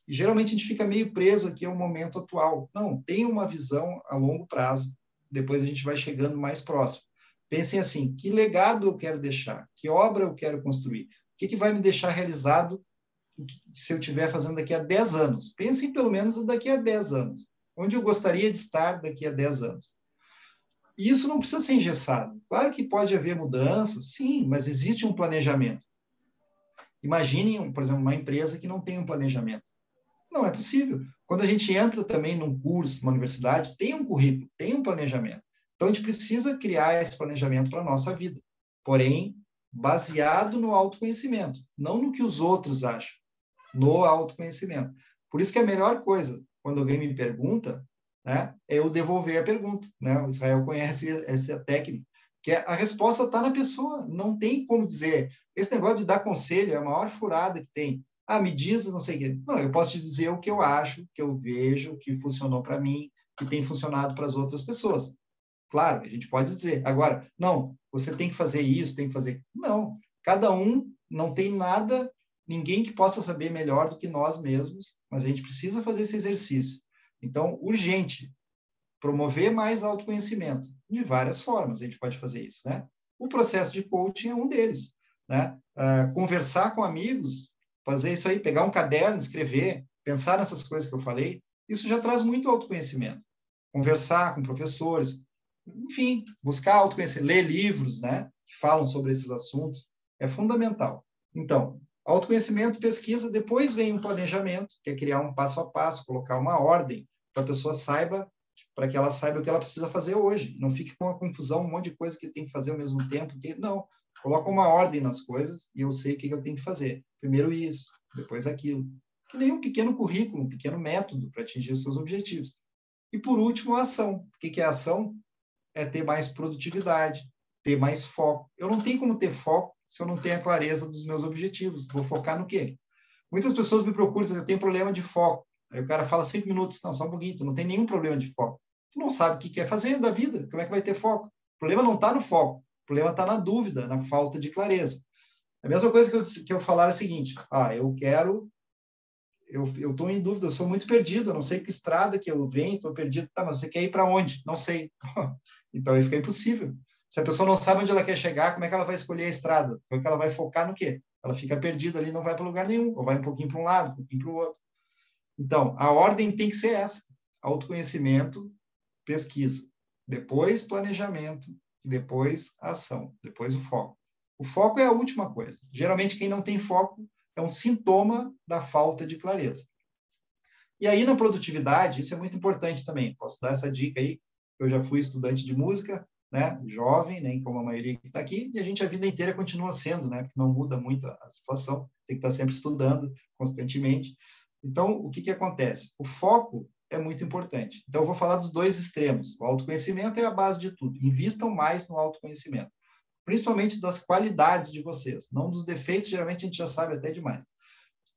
E geralmente a gente fica meio preso aqui ao momento atual. Não, tenha uma visão a longo prazo. Depois a gente vai chegando mais próximo. Pensem assim: que legado eu quero deixar? Que obra eu quero construir? O que, que vai me deixar realizado se eu estiver fazendo daqui a 10 anos? Pensem pelo menos daqui a 10 anos. Onde eu gostaria de estar daqui a 10 anos? E isso não precisa ser engessado. Claro que pode haver mudanças, sim, mas existe um planejamento. Imaginem, por exemplo, uma empresa que não tem um planejamento. Não é possível. Quando a gente entra também num curso, numa universidade, tem um currículo, tem um planejamento. Então, a gente precisa criar esse planejamento para a nossa vida. Porém, baseado no autoconhecimento, não no que os outros acham, no autoconhecimento. Por isso que a melhor coisa, quando alguém me pergunta, né, é eu devolver a pergunta. Né? O Israel conhece essa técnica, que é, a resposta está na pessoa, não tem como dizer. Esse negócio de dar conselho é a maior furada que tem. Ah, me diz, não sei o quê. Não, eu posso te dizer o que eu acho, que eu vejo, que funcionou para mim, que tem funcionado para as outras pessoas. Claro, a gente pode dizer. Agora, não, você tem que fazer isso, tem que fazer. Não, cada um não tem nada, ninguém que possa saber melhor do que nós mesmos, mas a gente precisa fazer esse exercício. Então, urgente, promover mais autoconhecimento, de várias formas a gente pode fazer isso, né? O processo de coaching é um deles, né? Uh, conversar com amigos, fazer isso aí, pegar um caderno, escrever, pensar nessas coisas que eu falei, isso já traz muito autoconhecimento. Conversar com professores, enfim, buscar autoconhecimento, ler livros, né? Que falam sobre esses assuntos, é fundamental. Então, Autoconhecimento, pesquisa, depois vem o planejamento, que é criar um passo a passo, colocar uma ordem para a pessoa saiba, para que ela saiba o que ela precisa fazer hoje. Não fique com a confusão, um monte de coisa que tem que fazer ao mesmo tempo. Que, não, coloca uma ordem nas coisas e eu sei o que eu tenho que fazer. Primeiro isso, depois aquilo. Que nem um pequeno currículo, um pequeno método para atingir os seus objetivos. E por último, a ação. O que é ação? É ter mais produtividade, ter mais foco. Eu não tenho como ter foco se eu não tenho a clareza dos meus objetivos. Vou focar no quê? Muitas pessoas me procuram dizem, eu tenho problema de foco. Aí o cara fala cinco minutos, não, só um pouquinho, tu não tem nenhum problema de foco. tu não sabe o que quer fazer da vida, como é que vai ter foco? O problema não está no foco, problema está na dúvida, na falta de clareza. A mesma coisa que eu, que eu falar é o seguinte, ah, eu quero, eu estou em dúvida, eu sou muito perdido, eu não sei que estrada que eu venho, estou perdido, tá, mas você quer ir para onde? Não sei. então aí fica impossível. Se a pessoa não sabe onde ela quer chegar, como é que ela vai escolher a estrada? Como é que ela vai focar no quê? Ela fica perdida ali, não vai para lugar nenhum, ou vai um pouquinho para um lado, um pouquinho para o outro. Então, a ordem tem que ser essa: autoconhecimento, pesquisa, depois planejamento, depois ação, depois o foco. O foco é a última coisa. Geralmente, quem não tem foco é um sintoma da falta de clareza. E aí, na produtividade, isso é muito importante também. Posso dar essa dica aí. Eu já fui estudante de música, né, jovem, nem né, como a maioria que está aqui, e a gente a vida inteira continua sendo, né, porque não muda muito a situação, tem que estar tá sempre estudando constantemente. Então, o que, que acontece? O foco é muito importante. Então, eu vou falar dos dois extremos. O autoconhecimento é a base de tudo. Invistam mais no autoconhecimento, principalmente das qualidades de vocês, não dos defeitos, geralmente a gente já sabe até demais.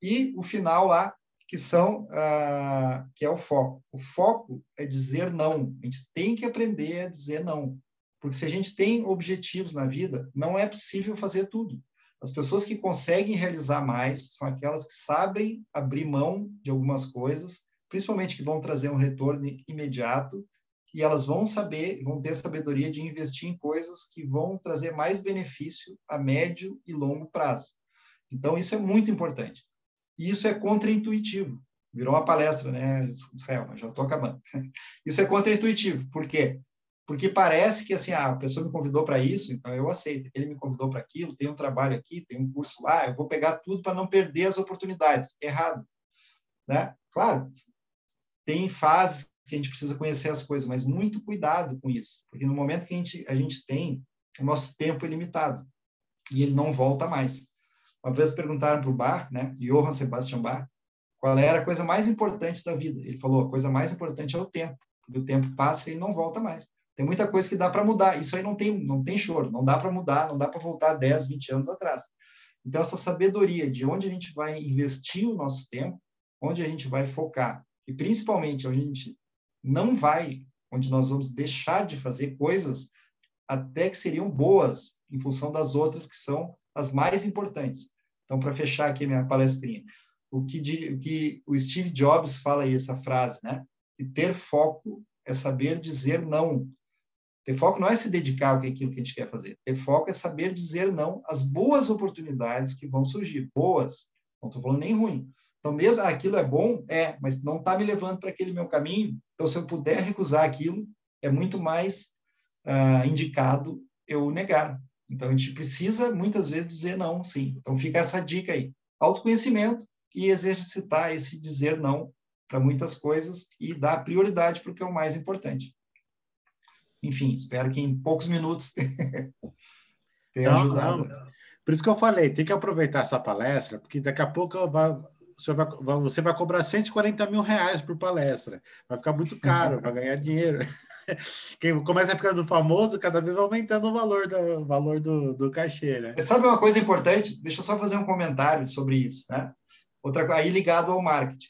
E o final lá, que são ah, que é o foco. O foco é dizer não. A gente tem que aprender a dizer não. Porque se a gente tem objetivos na vida, não é possível fazer tudo. As pessoas que conseguem realizar mais são aquelas que sabem abrir mão de algumas coisas, principalmente que vão trazer um retorno imediato, e elas vão saber, vão ter sabedoria de investir em coisas que vão trazer mais benefício a médio e longo prazo. Então, isso é muito importante. E isso é contraintuitivo. Virou uma palestra, né, Israel, mas já estou acabando. Isso é contraintuitivo. Por quê? porque parece que assim, ah, a pessoa me convidou para isso, então eu aceito. Ele me convidou para aquilo, tem um trabalho aqui, tem um curso lá, eu vou pegar tudo para não perder as oportunidades. Errado, né? Claro, tem fases que a gente precisa conhecer as coisas, mas muito cuidado com isso, porque no momento que a gente, a gente tem, o nosso tempo é limitado e ele não volta mais. Uma vez perguntaram para o Bach, né, Johann Sebastian Bach, qual era a coisa mais importante da vida. Ele falou: a coisa mais importante é o tempo, porque o tempo passa e ele não volta mais. Tem muita coisa que dá para mudar. Isso aí não tem, não tem choro, não dá para mudar, não dá para voltar 10, 20 anos atrás. Então, essa sabedoria de onde a gente vai investir o nosso tempo, onde a gente vai focar, e principalmente a gente não vai, onde nós vamos deixar de fazer coisas até que seriam boas em função das outras que são as mais importantes. Então, para fechar aqui minha palestrinha, o que, o que o Steve Jobs fala aí, essa frase, né? Que ter foco é saber dizer não ter foco não é se dedicar ao que aquilo que a gente quer fazer. Ter foco é saber dizer não às boas oportunidades que vão surgir. Boas, não estou falando nem ruim. Então, mesmo ah, aquilo é bom, é, mas não está me levando para aquele meu caminho. Então, se eu puder recusar aquilo, é muito mais uh, indicado eu negar. Então, a gente precisa muitas vezes dizer não, sim. Então, fica essa dica aí: autoconhecimento e exercitar esse dizer não para muitas coisas e dar prioridade para o que é o mais importante enfim, espero que em poucos minutos tenha não, ajudado. Não. Por isso que eu falei, tem que aproveitar essa palestra, porque daqui a pouco vai, vai, você vai cobrar 140 mil reais por palestra. Vai ficar muito caro, vai ganhar dinheiro. Quem começa ficando famoso, cada vez vai aumentando o valor do, valor do, do cachê, né? Sabe uma coisa importante? Deixa eu só fazer um comentário sobre isso, né? Outra aí ligado ao marketing.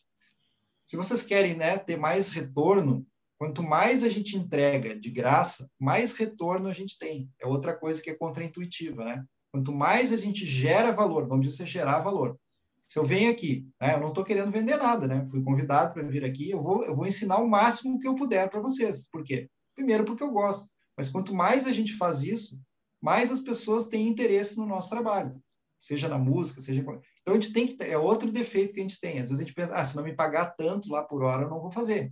Se vocês querem né, ter mais retorno, Quanto mais a gente entrega de graça, mais retorno a gente tem. É outra coisa que é contraintuitiva, né? Quanto mais a gente gera valor, vamos dizer, gerar valor. Se eu venho aqui, né, eu não estou querendo vender nada, né? Fui convidado para vir aqui, eu vou, eu vou ensinar o máximo que eu puder para vocês. Por quê? Primeiro, porque eu gosto. Mas quanto mais a gente faz isso, mais as pessoas têm interesse no nosso trabalho, seja na música, seja. Então a gente tem que é outro defeito que a gente tem. Às vezes a gente pensa, ah, se não me pagar tanto lá por hora, eu não vou fazer.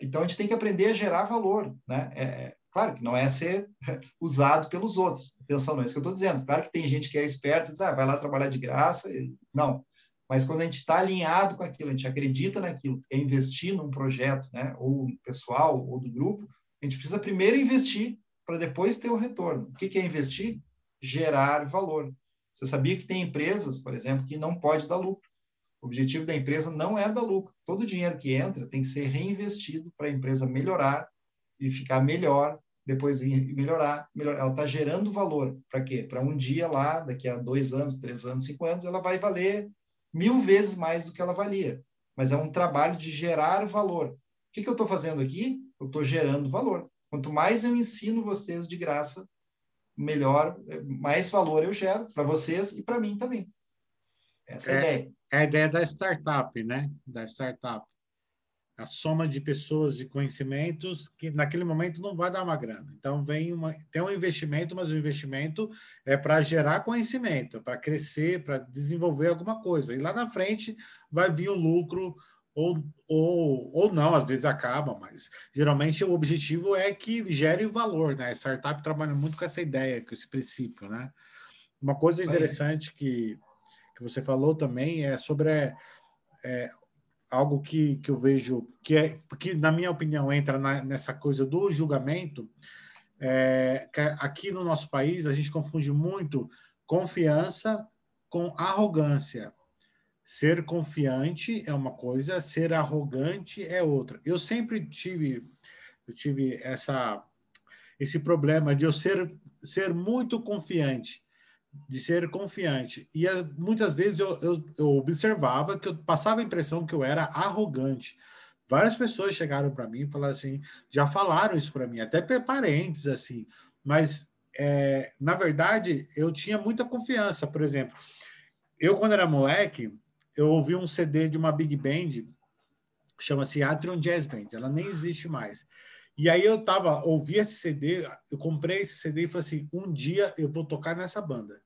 Então, a gente tem que aprender a gerar valor. Né? É, é claro que não é ser usado pelos outros. Atenção, não é isso que eu estou dizendo. Claro que tem gente que é esperta e diz, ah, vai lá trabalhar de graça. Não. Mas quando a gente está alinhado com aquilo, a gente acredita naquilo, quer investir num projeto, né? ou pessoal, ou do grupo, a gente precisa primeiro investir para depois ter o retorno. O que é investir? Gerar valor. Você sabia que tem empresas, por exemplo, que não pode dar lucro. O objetivo da empresa não é dar lucro. Todo o dinheiro que entra tem que ser reinvestido para a empresa melhorar e ficar melhor, depois melhorar. melhorar. Ela está gerando valor. Para quê? Para um dia lá, daqui a dois anos, três anos, cinco anos, ela vai valer mil vezes mais do que ela valia. Mas é um trabalho de gerar valor. que, que eu estou fazendo aqui? Eu estou gerando valor. Quanto mais eu ensino vocês de graça, melhor, mais valor eu gero para vocês e para mim também. Essa é, é a ideia. É a ideia da startup, né? Da startup. A soma de pessoas e conhecimentos que naquele momento não vai dar uma grana. Então vem uma, tem um investimento, mas o investimento é para gerar conhecimento, para crescer, para desenvolver alguma coisa. E lá na frente vai vir o lucro ou, ou, ou não, às vezes acaba, mas geralmente o objetivo é que gere valor, né? A startup trabalha muito com essa ideia, com esse princípio, né? Uma coisa interessante que que você falou também é sobre é, é, algo que, que eu vejo que é que na minha opinião entra na, nessa coisa do julgamento é, aqui no nosso país a gente confunde muito confiança com arrogância. Ser confiante é uma coisa ser arrogante é outra. Eu sempre tive eu tive essa esse problema de eu ser ser muito confiante de ser confiante. E eh, muitas vezes eu, eu, eu, observava que eu passava a impressão que eu era arrogante. Várias pessoas chegaram para mim e falaram assim, já falaram isso para mim, até parentes assim. Mas é, na verdade eu tinha muita confiança. Por exemplo, eu quando era moleque eu ouvi um CD de uma big band chama-se Atrium Jazz Band. Ela nem existe mais. E aí eu tava, ouvi esse CD, eu comprei esse CD e falei assim, um dia eu vou tocar nessa banda.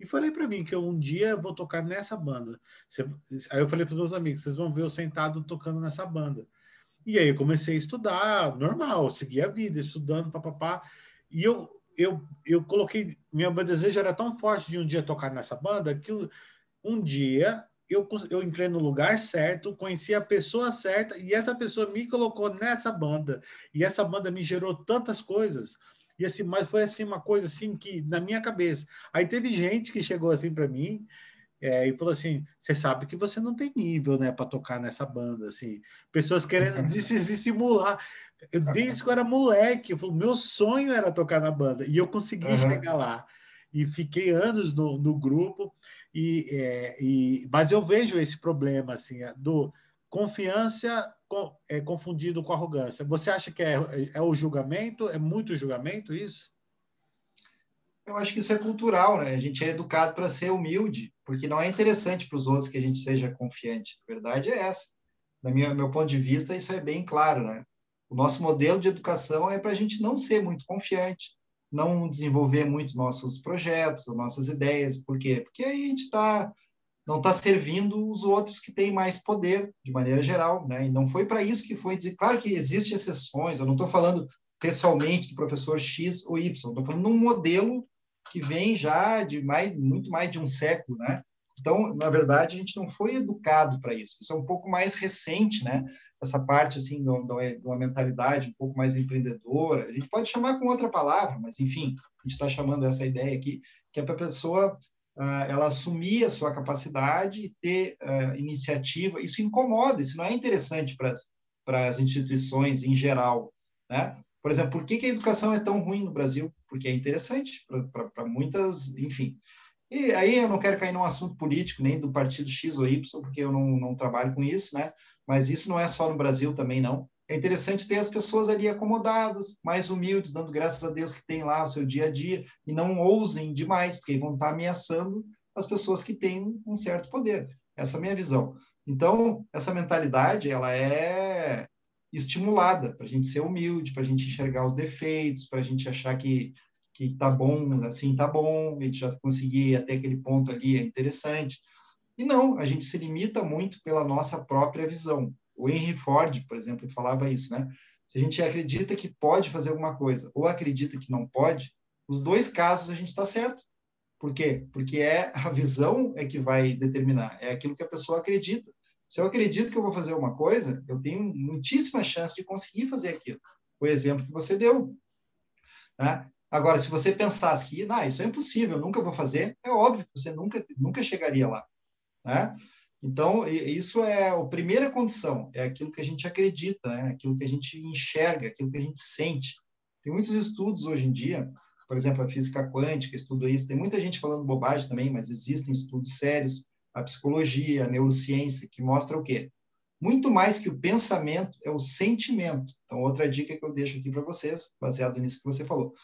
E falei para mim que eu, um dia eu vou tocar nessa banda. Aí eu falei para meus amigos, vocês vão ver eu sentado tocando nessa banda. E aí eu comecei a estudar, normal, segui a vida, estudando, papapá. E eu, eu, eu coloquei, meu desejo era tão forte de um dia tocar nessa banda que um dia eu, eu entrei no lugar certo, conheci a pessoa certa e essa pessoa me colocou nessa banda. E essa banda me gerou tantas coisas. E assim, mas foi assim uma coisa assim que na minha cabeça. Aí teve gente que chegou assim para mim é, e falou assim: "Você sabe que você não tem nível, né, para tocar nessa banda assim". Pessoas querendo dissimular. Eu desde que eu era moleque, eu falei, meu sonho era tocar na banda e eu consegui uhum. chegar lá. E fiquei anos no, no grupo e, é, e, mas eu vejo esse problema assim do confiança com, é, confundido com arrogância. Você acha que é, é o julgamento? É muito julgamento isso? Eu acho que isso é cultural, né? A gente é educado para ser humilde, porque não é interessante para os outros que a gente seja confiante. A verdade é essa. Do meu ponto de vista, isso é bem claro, né? O nosso modelo de educação é para a gente não ser muito confiante, não desenvolver muito nossos projetos, nossas ideias. Por quê? Porque aí a gente está não está servindo os outros que têm mais poder, de maneira geral, né? E não foi para isso que foi dizer. Claro que existem exceções, eu não estou falando pessoalmente do professor X ou Y, estou falando de um modelo que vem já de mais, muito mais de um século, né? Então, na verdade, a gente não foi educado para isso. Isso é um pouco mais recente, né? essa parte assim de uma mentalidade um pouco mais empreendedora. A gente pode chamar com outra palavra, mas enfim, a gente está chamando essa ideia aqui que é para a pessoa uh, ela assumir a sua capacidade e ter uh, iniciativa. Isso incomoda, isso não é interessante para as instituições em geral, né? Por exemplo, por que, que, a educação é tão ruim no Brasil? Porque é interessante para muitas, enfim. E aí eu não quero cair num assunto político, nem do partido X ou Y, porque eu não, não trabalho com isso, né? mas isso não é só no Brasil também, não. É interessante ter as pessoas ali acomodadas, mais humildes, dando graças a Deus que tem lá o seu dia a dia, e não ousem demais, porque vão estar ameaçando as pessoas que têm um certo poder. Essa é a minha visão. Então, essa mentalidade, ela é estimulada para a gente ser humilde, para a gente enxergar os defeitos, para a gente achar que que tá bom, assim tá bom, a gente já conseguir até aquele ponto ali é interessante. E não, a gente se limita muito pela nossa própria visão. O Henry Ford, por exemplo, falava isso, né? Se a gente acredita que pode fazer alguma coisa ou acredita que não pode, os dois casos a gente está certo. Por quê? Porque é a visão é que vai determinar, é aquilo que a pessoa acredita. Se eu acredito que eu vou fazer uma coisa, eu tenho muitíssima chance de conseguir fazer aquilo. O exemplo que você deu. Né? Agora, se você pensasse que ah, isso é impossível, nunca vou fazer, é óbvio que você nunca, nunca chegaria lá. Né? Então, isso é a primeira condição, é aquilo que a gente acredita, né? aquilo que a gente enxerga, aquilo que a gente sente. Tem muitos estudos hoje em dia, por exemplo, a física quântica estuda isso, tem muita gente falando bobagem também, mas existem estudos sérios, a psicologia, a neurociência, que mostra o quê? muito mais que o pensamento, é o sentimento. Então, outra dica que eu deixo aqui para vocês, baseado nisso que você falou.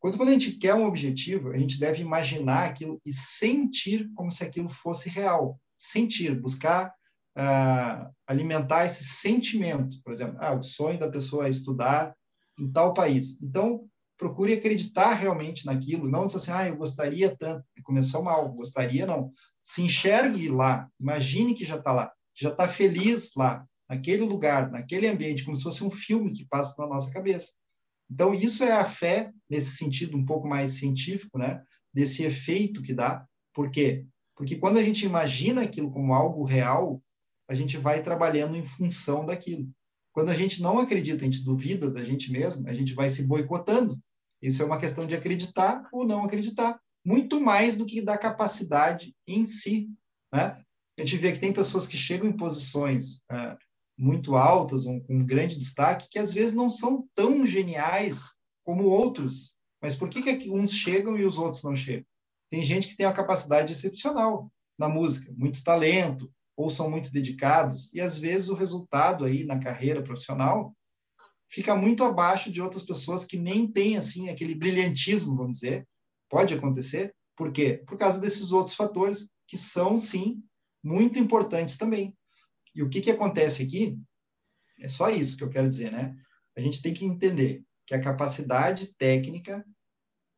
Quando, quando a gente quer um objetivo, a gente deve imaginar aquilo e sentir como se aquilo fosse real. Sentir, buscar uh, alimentar esse sentimento. Por exemplo, ah, o sonho da pessoa é estudar em tal país. Então, procure acreditar realmente naquilo, não dizer assim, ah, eu gostaria tanto. Começou mal, gostaria não. Se enxergue lá, imagine que já está lá, que já está feliz lá, naquele lugar, naquele ambiente, como se fosse um filme que passa na nossa cabeça. Então, isso é a fé, nesse sentido um pouco mais científico, né? Desse efeito que dá. Por quê? Porque quando a gente imagina aquilo como algo real, a gente vai trabalhando em função daquilo. Quando a gente não acredita, a gente duvida da gente mesmo, a gente vai se boicotando. Isso é uma questão de acreditar ou não acreditar, muito mais do que da capacidade em si. Né? A gente vê que tem pessoas que chegam em posições é, muito altas, um, com um grande destaque, que às vezes não são tão geniais como outros. Mas por que, que uns chegam e os outros não chegam? Tem gente que tem uma capacidade excepcional na música, muito talento, ou são muito dedicados, e às vezes o resultado aí na carreira profissional fica muito abaixo de outras pessoas que nem têm assim aquele brilhantismo, vamos dizer. Pode acontecer. Por quê? Por causa desses outros fatores que são sim muito importantes também. E o que que acontece aqui? É só isso que eu quero dizer, né? A gente tem que entender que a capacidade técnica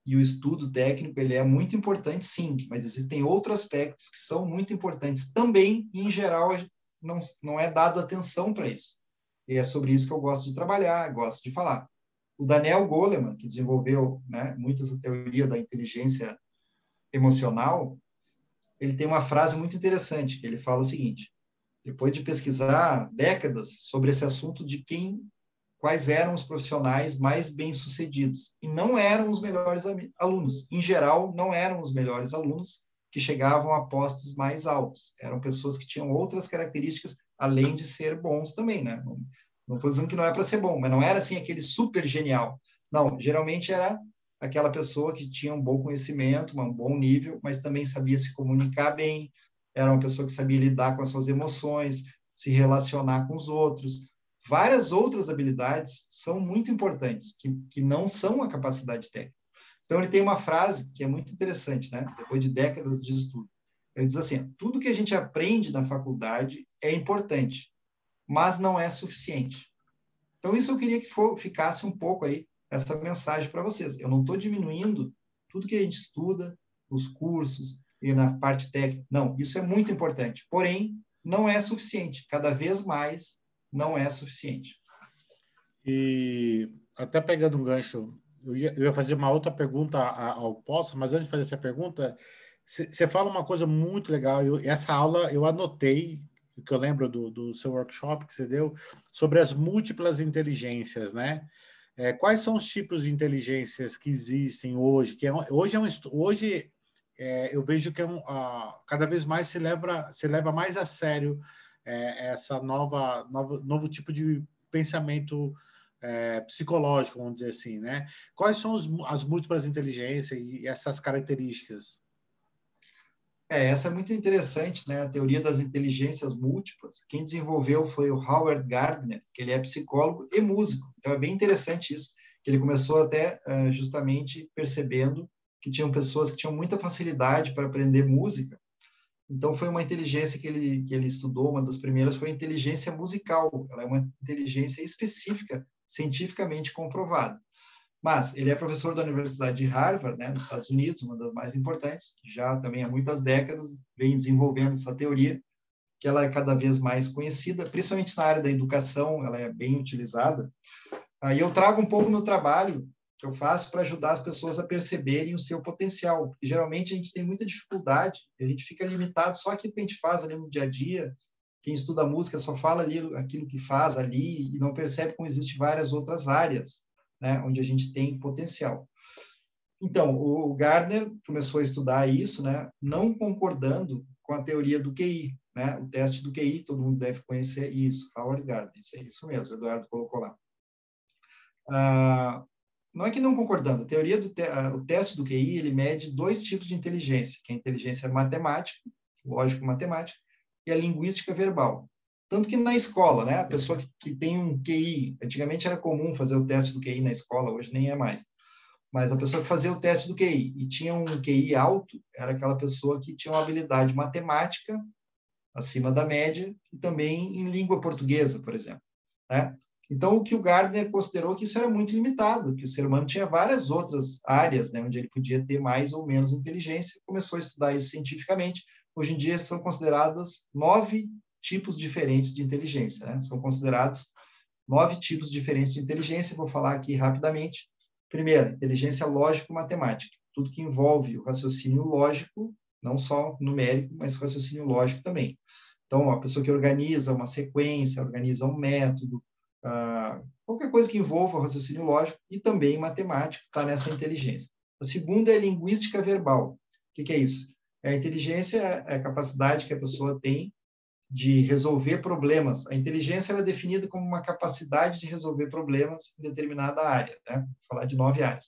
e o estudo técnico ele é muito importante, sim, mas existem outros aspectos que são muito importantes também, e em geral não, não é dado atenção para isso. E é sobre isso que eu gosto de trabalhar, gosto de falar. O Daniel Goleman, que desenvolveu né, muito essa teoria da inteligência emocional, ele tem uma frase muito interessante, ele fala o seguinte, depois de pesquisar décadas sobre esse assunto de quem, quais eram os profissionais mais bem-sucedidos, e não eram os melhores alunos. Em geral, não eram os melhores alunos que chegavam a postos mais altos. Eram pessoas que tinham outras características além de ser bons também, né? Não estou dizendo que não é para ser bom, mas não era assim aquele super genial. Não, geralmente era aquela pessoa que tinha um bom conhecimento, um bom nível, mas também sabia se comunicar bem, era uma pessoa que sabia lidar com as suas emoções, se relacionar com os outros. Várias outras habilidades são muito importantes, que, que não são a capacidade técnica. Então, ele tem uma frase que é muito interessante, né? depois de décadas de estudo. Ele diz assim: tudo que a gente aprende na faculdade é importante, mas não é suficiente. Então, isso eu queria que for, ficasse um pouco aí, essa mensagem para vocês. Eu não estou diminuindo tudo que a gente estuda, os cursos e na parte técnica. Não, isso é muito importante. Porém, não é suficiente. Cada vez mais não é suficiente. E até pegando um gancho, eu ia, eu ia fazer uma outra pergunta ao Poço, mas antes de fazer essa pergunta, você fala uma coisa muito legal. Eu, essa aula eu anotei, que eu lembro do, do seu workshop que você deu, sobre as múltiplas inteligências, né? É, quais são os tipos de inteligências que existem hoje? Que é, hoje é um, hoje é, eu vejo que é um, cada vez mais se leva, se leva mais a sério é, essa nova, nova novo tipo de pensamento é, psicológico, vamos dizer assim, né? Quais são os, as múltiplas inteligências e essas características? É, essa é muito interessante, né? A teoria das inteligências múltiplas. Quem desenvolveu foi o Howard Gardner, que ele é psicólogo e músico. Então é bem interessante isso, que ele começou até uh, justamente percebendo que tinham pessoas que tinham muita facilidade para aprender música. Então foi uma inteligência que ele que ele estudou, uma das primeiras foi a inteligência musical. Ela é uma inteligência específica, cientificamente comprovada. Mas ele é professor da Universidade de Harvard, né, nos Estados Unidos, uma das mais importantes, já também há muitas décadas vem desenvolvendo essa teoria, que ela é cada vez mais conhecida, principalmente na área da educação, ela é bem utilizada. Aí eu trago um pouco no trabalho que eu faço para ajudar as pessoas a perceberem o seu potencial. Geralmente a gente tem muita dificuldade, a gente fica limitado só aquilo que a gente faz ali no dia a dia. Quem estuda música só fala ali aquilo que faz ali e não percebe como existem várias outras áreas né, onde a gente tem potencial. Então, o Gardner começou a estudar isso, né, não concordando com a teoria do QI, né, o teste do QI, todo mundo deve conhecer isso, Howard Gardner, isso é isso mesmo, o Eduardo colocou lá. Ah, não é que não concordando, a teoria do te o teste do QI, ele mede dois tipos de inteligência, que é a inteligência matemática, lógico-matemática, e a linguística verbal. Tanto que na escola, né, a pessoa que, que tem um QI, antigamente era comum fazer o teste do QI na escola, hoje nem é mais. Mas a pessoa que fazia o teste do QI e tinha um QI alto, era aquela pessoa que tinha uma habilidade matemática acima da média e também em língua portuguesa, por exemplo. Né? Então, o que o Gardner considerou que isso era muito limitado, que o ser humano tinha várias outras áreas né, onde ele podia ter mais ou menos inteligência, começou a estudar isso cientificamente. Hoje em dia são consideradas nove tipos diferentes de inteligência, né? São considerados nove tipos diferentes de inteligência, vou falar aqui rapidamente. Primeiro, inteligência lógico-matemática, tudo que envolve o raciocínio lógico, não só numérico, mas raciocínio lógico também. Então, a pessoa que organiza uma sequência, organiza um método, ah, qualquer coisa que envolva raciocínio lógico e também matemático está nessa inteligência. A segunda é linguística verbal. O que, que é isso? É a inteligência é a capacidade que a pessoa tem de resolver problemas. A inteligência é definida como uma capacidade de resolver problemas em determinada área, né? Vou falar de nove áreas.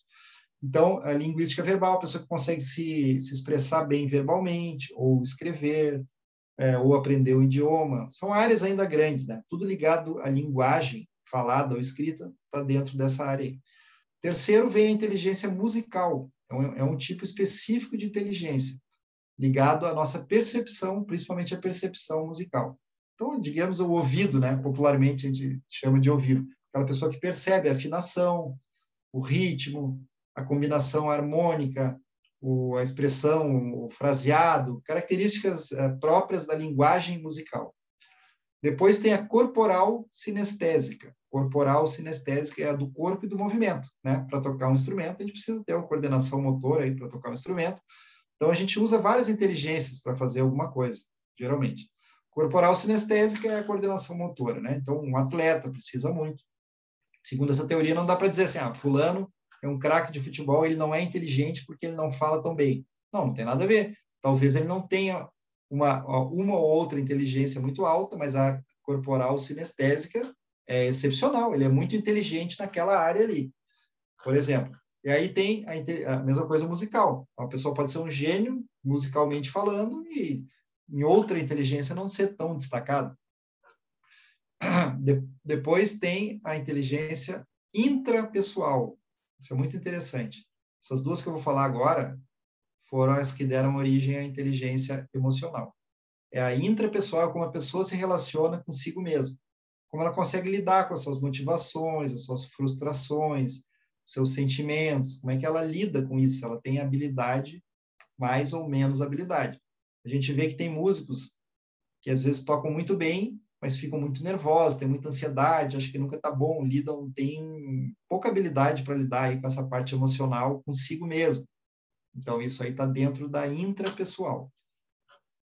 Então, a linguística verbal, a pessoa que consegue se, se expressar bem verbalmente, ou escrever, é, ou aprender o idioma, são áreas ainda grandes, né? Tudo ligado à linguagem falada ou escrita está dentro dessa área aí. Terceiro, vem a inteligência musical. É um, é um tipo específico de inteligência, ligado à nossa percepção, principalmente a percepção musical. Então, digamos o ouvido, né? Popularmente a gente chama de ouvido. Aquela pessoa que percebe a afinação, o ritmo, a combinação harmônica, o, a expressão, o fraseado, características uh, próprias da linguagem musical. Depois tem a corporal sinestésica. Corporal sinestésica é a do corpo e do movimento, né? Para tocar um instrumento, a gente precisa ter uma coordenação motora aí para tocar um instrumento. Então a gente usa várias inteligências para fazer alguma coisa, geralmente. Corporal sinestésica é a coordenação motora, né? Então um atleta precisa muito. Segundo essa teoria, não dá para dizer assim, ah, fulano é um craque de futebol, ele não é inteligente porque ele não fala tão bem. Não, não tem nada a ver. Talvez ele não tenha uma, uma ou outra inteligência muito alta, mas a corporal sinestésica é excepcional. Ele é muito inteligente naquela área ali, por exemplo. E aí tem a, a mesma coisa musical. Uma pessoa pode ser um gênio, musicalmente falando, e em outra inteligência não ser tão destacada. De, depois tem a inteligência intrapessoal, isso é muito interessante. Essas duas que eu vou falar agora foram as que deram origem à inteligência emocional. É a intrapessoal, como a pessoa se relaciona consigo mesma, como ela consegue lidar com as suas motivações, as suas frustrações, seus sentimentos, como é que ela lida com isso, ela tem habilidade, mais ou menos habilidade. A gente vê que tem músicos que às vezes tocam muito bem, mas ficam muito nervosos, têm muita ansiedade, acho que nunca está bom, lidam, têm pouca habilidade para lidar aí com essa parte emocional consigo mesmo. Então, isso aí está dentro da intrapessoal.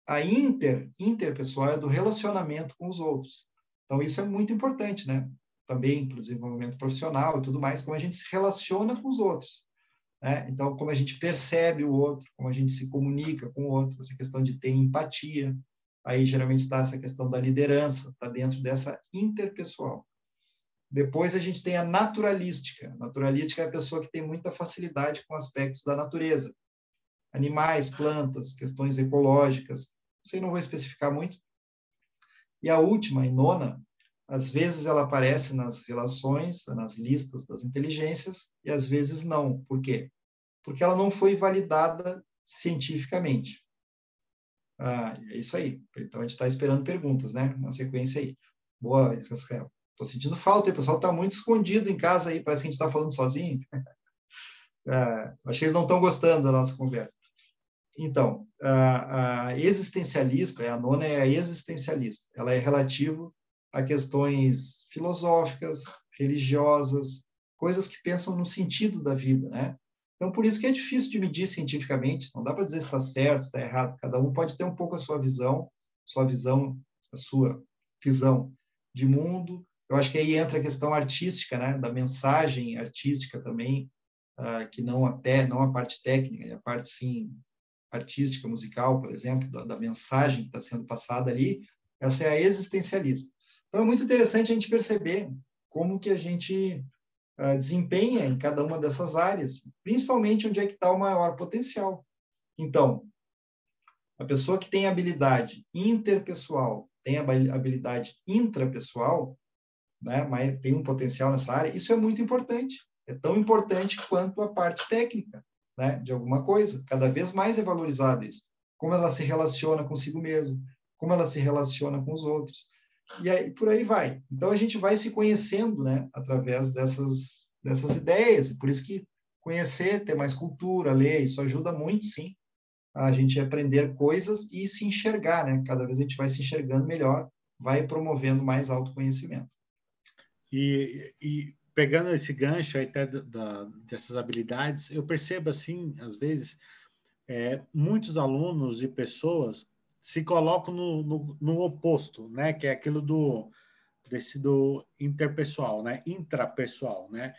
A inter, interpessoal é do relacionamento com os outros. Então, isso é muito importante, né? Também para o desenvolvimento profissional e tudo mais, como a gente se relaciona com os outros. Né? Então, como a gente percebe o outro, como a gente se comunica com o outro, essa questão de ter empatia, Aí geralmente está essa questão da liderança, está dentro dessa interpessoal. Depois a gente tem a naturalística. Naturalística é a pessoa que tem muita facilidade com aspectos da natureza. Animais, plantas, questões ecológicas. Isso aí não vou especificar muito. E a última, e nona, às vezes ela aparece nas relações, nas listas das inteligências, e às vezes não. Por quê? Porque ela não foi validada cientificamente. Ah, é isso aí. Então a gente está esperando perguntas, né? Na sequência aí. Boa, Rafael. Estou sentindo falta, o pessoal está muito escondido em casa aí, parece que a gente está falando sozinho. ah, acho que eles não estão gostando da nossa conversa. Então, a, a existencialista, a nona é a existencialista. Ela é relativo a questões filosóficas, religiosas, coisas que pensam no sentido da vida, né? Então, por isso que é difícil de medir cientificamente, não dá para dizer se está certo, se está errado, cada um pode ter um pouco a sua visão, sua visão, a sua visão de mundo. Eu acho que aí entra a questão artística, né, da mensagem artística também, uh, que não até não a parte técnica, a parte sim artística, musical, por exemplo, da, da mensagem que está sendo passada ali, essa é a existencialista. Então é muito interessante a gente perceber como que a gente uh, desempenha em cada uma dessas áreas, principalmente onde é que está o maior potencial. Então, a pessoa que tem habilidade interpessoal tem habilidade intrapessoal, né, mas tem um potencial nessa área, isso é muito importante. É tão importante quanto a parte técnica, né, de alguma coisa. Cada vez mais é valorizado isso. Como ela se relaciona consigo mesmo, como ela se relaciona com os outros. E aí por aí vai. Então a gente vai se conhecendo, né, através dessas dessas ideias. Por isso que conhecer, ter mais cultura, ler, isso ajuda muito, sim, a gente aprender coisas e se enxergar, né? Cada vez a gente vai se enxergando melhor, vai promovendo mais autoconhecimento. E, e pegando esse gancho até da, dessas habilidades, eu percebo assim, às vezes, é, muitos alunos e pessoas se colocam no, no, no, oposto, né? Que é aquilo do desse do interpessoal, né? Intrapessoal, né?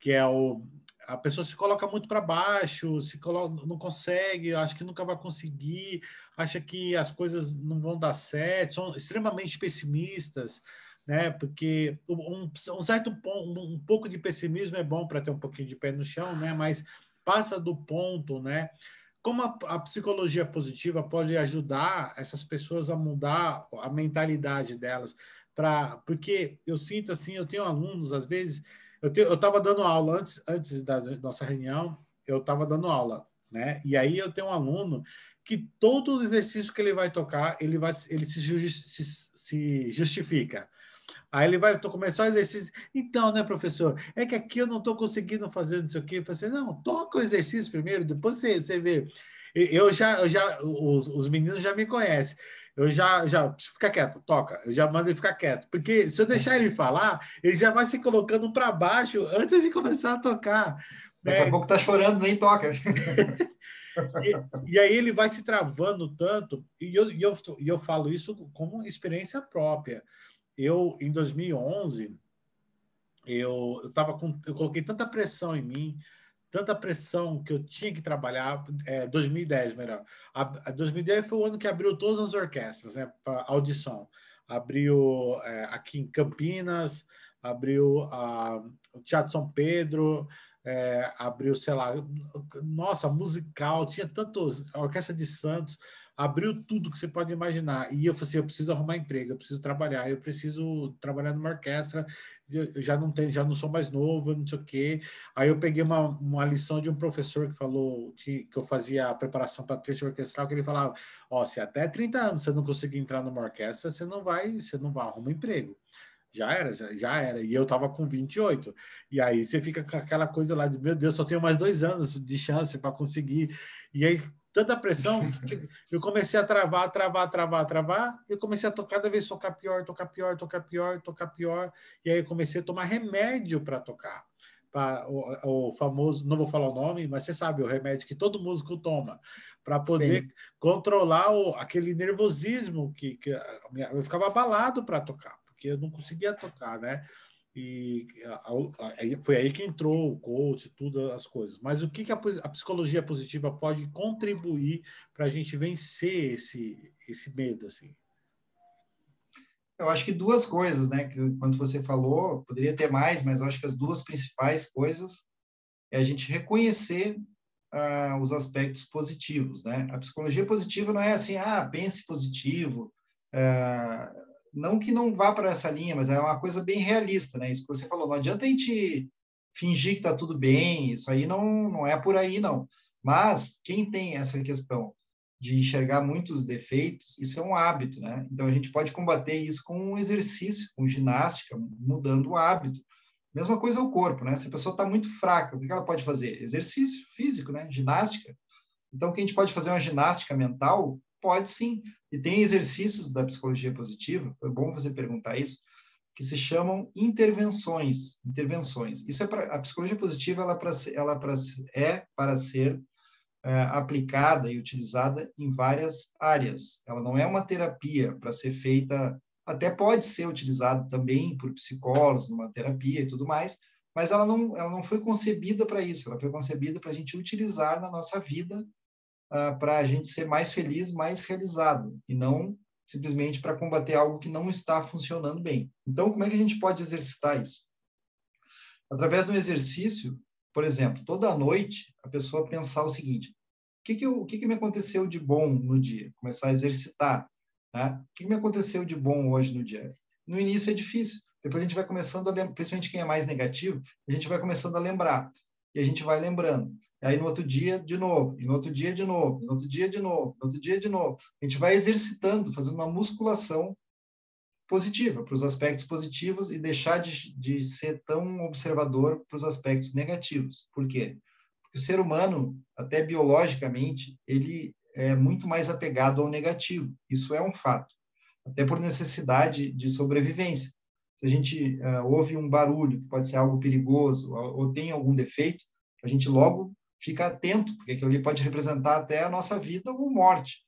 Que é o a pessoa se coloca muito para baixo, se coloca, não consegue, acha que nunca vai conseguir, acha que as coisas não vão dar certo, são extremamente pessimistas, né? Porque um, um certo um, um pouco de pessimismo é bom para ter um pouquinho de pé no chão, né? Mas passa do ponto, né? Como a, a psicologia positiva pode ajudar essas pessoas a mudar a mentalidade delas, para porque eu sinto assim, eu tenho alunos às vezes eu estava dando aula antes, antes da nossa reunião, eu estava dando aula, né? E aí eu tenho um aluno que todo exercício que ele vai tocar, ele vai, ele se, se, se justifica. Aí ele vai começar o exercício. Então, né, professor? É que aqui eu não estou conseguindo fazer não sei o quê. Eu falei assim, não, toca o exercício primeiro, depois você, você vê. Eu já, eu já os, os meninos já me conhecem eu já, já, fica quieto, toca, eu já mando ele ficar quieto, porque se eu deixar ele falar, ele já vai se colocando para baixo antes de começar a tocar. Daqui né? a pouco tá chorando, nem toca. e, e, aí ele vai se travando tanto, e eu, e eu, e eu falo isso como experiência própria. Eu, em 2011, eu, eu, com, eu coloquei tanta pressão em mim, tanta pressão que eu tinha que trabalhar, é, 2010 melhor. A, a 2010 foi o ano que abriu todas as orquestras, né, para audição. Abriu é, aqui em Campinas, abriu a, o Teatro São Pedro, é, abriu, sei lá, nossa, musical, tinha tantos, a Orquestra de Santos, abriu tudo que você pode imaginar. E eu falei assim, eu preciso arrumar emprego, eu preciso trabalhar, eu preciso trabalhar numa orquestra, eu já não tenho, já não sou mais novo, não sei o quê. Aí eu peguei uma, uma lição de um professor que falou que, que eu fazia a preparação para trecho orquestral, que ele falava, ó, se até 30 anos você não conseguir entrar numa orquestra, você não vai, você não vai arrumar emprego. Já era, já, já era. E eu tava com 28. E aí você fica com aquela coisa lá de, meu Deus, só tenho mais dois anos de chance para conseguir. E aí tanta pressão que eu comecei a travar, travar, travar, travar. E eu comecei a tocar cada vez tocar pior, tocar pior, tocar pior, tocar pior. E aí eu comecei a tomar remédio para tocar. Pra, o, o, famoso, não vou falar o nome, mas você sabe, o remédio que todo músico toma para poder Sim. controlar o, aquele nervosismo que, que eu ficava abalado para tocar, porque eu não conseguia tocar, né? E foi aí que entrou o coach, tudo as coisas. Mas o que, que a, a psicologia positiva pode contribuir para a gente vencer esse, esse medo, assim? Eu acho que duas coisas, né? Que quando você falou, poderia ter mais, mas eu acho que as duas principais coisas é a gente reconhecer uh, os aspectos positivos, né? A psicologia positiva não é assim, ah, pense positivo, uh, não que não vá para essa linha, mas é uma coisa bem realista, né? Isso que você falou, não adianta a gente fingir que está tudo bem, isso aí não, não é por aí, não. Mas quem tem essa questão de enxergar muitos defeitos, isso é um hábito, né? Então a gente pode combater isso com um exercício, com ginástica, mudando o hábito. Mesma coisa o corpo, né? Se a pessoa está muito fraca, o que ela pode fazer? Exercício físico, né? Ginástica. Então, que a gente pode fazer uma ginástica mental Pode sim. E tem exercícios da psicologia positiva, foi bom você perguntar isso, que se chamam intervenções. Intervenções. Isso é a psicologia positiva, ela, pra, ela pra, é para ser é, aplicada e utilizada em várias áreas. Ela não é uma terapia para ser feita, até pode ser utilizada também por psicólogos numa terapia e tudo mais, mas ela não, ela não foi concebida para isso. Ela foi concebida para a gente utilizar na nossa vida uh, para a gente ser mais feliz, mais realizado, e não simplesmente para combater algo que não está funcionando bem. Então, como é que a gente pode exercitar isso? Através de um exercício, por exemplo, toda noite, a pessoa pensar o seguinte: o que, que, eu, o que, que me aconteceu de bom no dia? Começar a exercitar. Né? O que me aconteceu de bom hoje no dia? No início é difícil, depois a gente vai começando a lembrar, principalmente quem é mais negativo, a gente vai começando a lembrar. E a gente vai lembrando. Aí no outro dia, de novo, e no outro dia, de novo, no outro dia, de novo, no outro dia, de novo. A gente vai exercitando, fazendo uma musculação positiva, para os aspectos positivos e deixar de, de ser tão observador para os aspectos negativos. Por quê? Porque o ser humano, até biologicamente, ele é muito mais apegado ao negativo. Isso é um fato. Até por necessidade de sobrevivência. Se a gente uh, ouve um barulho que pode ser algo perigoso ou, tem algum defeito, a gente logo fica atento, porque aquilo ali pode representar até a nossa vida ou morte.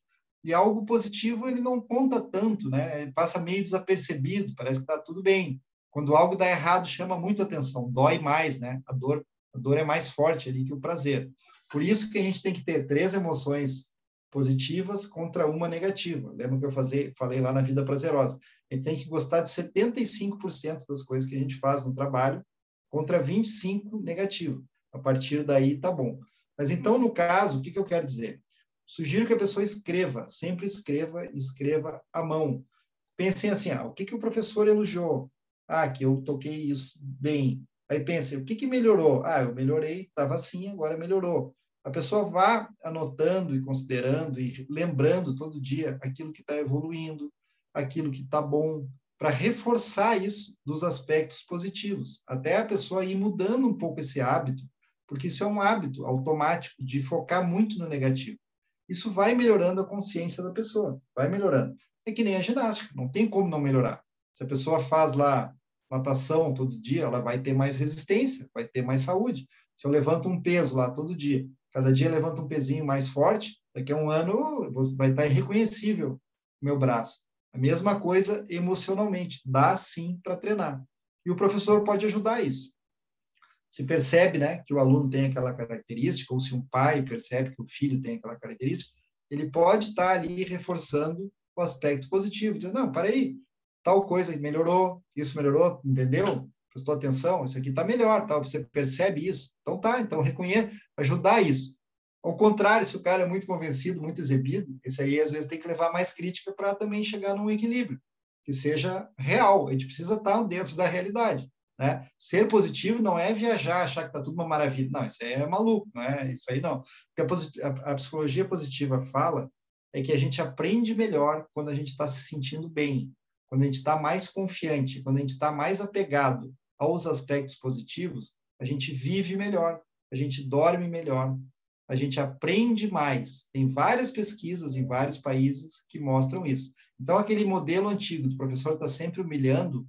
E algo positivo ele não conta tanto, né? Ele passa meio desapercebido, parece que está tudo bem. Quando algo dá errado, chama muito atenção, dói mais, né? A dor, a dor é mais forte ali que o prazer. Por isso que a gente tem que ter três emoções positivas contra uma negativa. Lembra que eu falei lá na vida prazerosa? A gente tem que gostar de 75% das coisas que a gente faz no trabalho contra 25 negativo. A partir daí tá bom. Mas então, no caso, o que, que eu quero dizer? Sugiro que a pessoa escreva, sempre escreva, escreva à mão. Pensem assim, ah, o que, que o professor elogiou? Ah, que eu toquei isso bem. Aí pensem, o que, que melhorou? Ah, eu melhorei, estava assim, agora melhorou a pessoa vá anotando e considerando e lembrando todo dia aquilo que está evoluindo, aquilo que está bom, para reforçar isso dos aspectos positivos, até a pessoa ir mudando um pouco esse hábito, porque isso é um hábito automático de focar muito no negativo. Isso vai melhorando a consciência da pessoa, vai melhorando. É que nem a ginástica, não tem como não melhorar. Se a pessoa faz lá natação todo dia, ela vai ter mais resistência, vai ter mais saúde. Se eu levanto um peso lá todo dia, Cada dia levanta um pezinho mais forte, daqui a um ano vai estar irreconhecível o meu braço. A mesma coisa emocionalmente, dá sim para treinar. E o professor pode ajudar isso. Se percebe né, que o aluno tem aquela característica, ou se um pai percebe que o filho tem aquela característica, ele pode estar ali reforçando o aspecto positivo, dizendo, não, para aí, tal coisa melhorou, isso melhorou, entendeu? prestou atenção, isso aqui está melhor, tá? você percebe isso. Então tá, então reconheça, ajudar isso. Ao contrário, se o cara é muito convencido, muito exibido, esse aí às vezes tem que levar mais crítica para também chegar num equilíbrio, que seja real. A gente precisa estar tá dentro da realidade. Né? Ser positivo não é viajar, achar que está tudo uma maravilha. Não, isso aí é maluco, não é? Isso aí não. Porque a, a, a psicologia positiva fala é que a gente aprende melhor quando a gente está se sentindo bem, quando a gente está mais confiante, quando a gente está mais apegado aos aspectos positivos, a gente vive melhor, a gente dorme melhor, a gente aprende mais. Tem várias pesquisas em vários países que mostram isso. Então, aquele modelo antigo do professor está sempre humilhando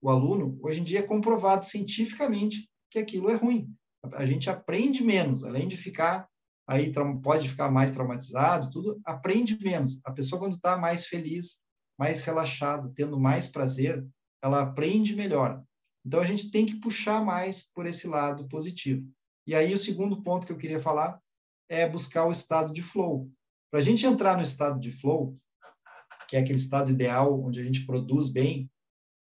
o aluno, hoje em dia é comprovado cientificamente que aquilo é ruim. A gente aprende menos, além de ficar aí pode ficar mais traumatizado, tudo aprende menos. A pessoa quando está mais feliz, mais relaxada, tendo mais prazer, ela aprende melhor. Então, a gente tem que puxar mais por esse lado positivo. E aí, o segundo ponto que eu queria falar é buscar o estado de flow. Para a gente entrar no estado de flow, que é aquele estado ideal onde a gente produz bem,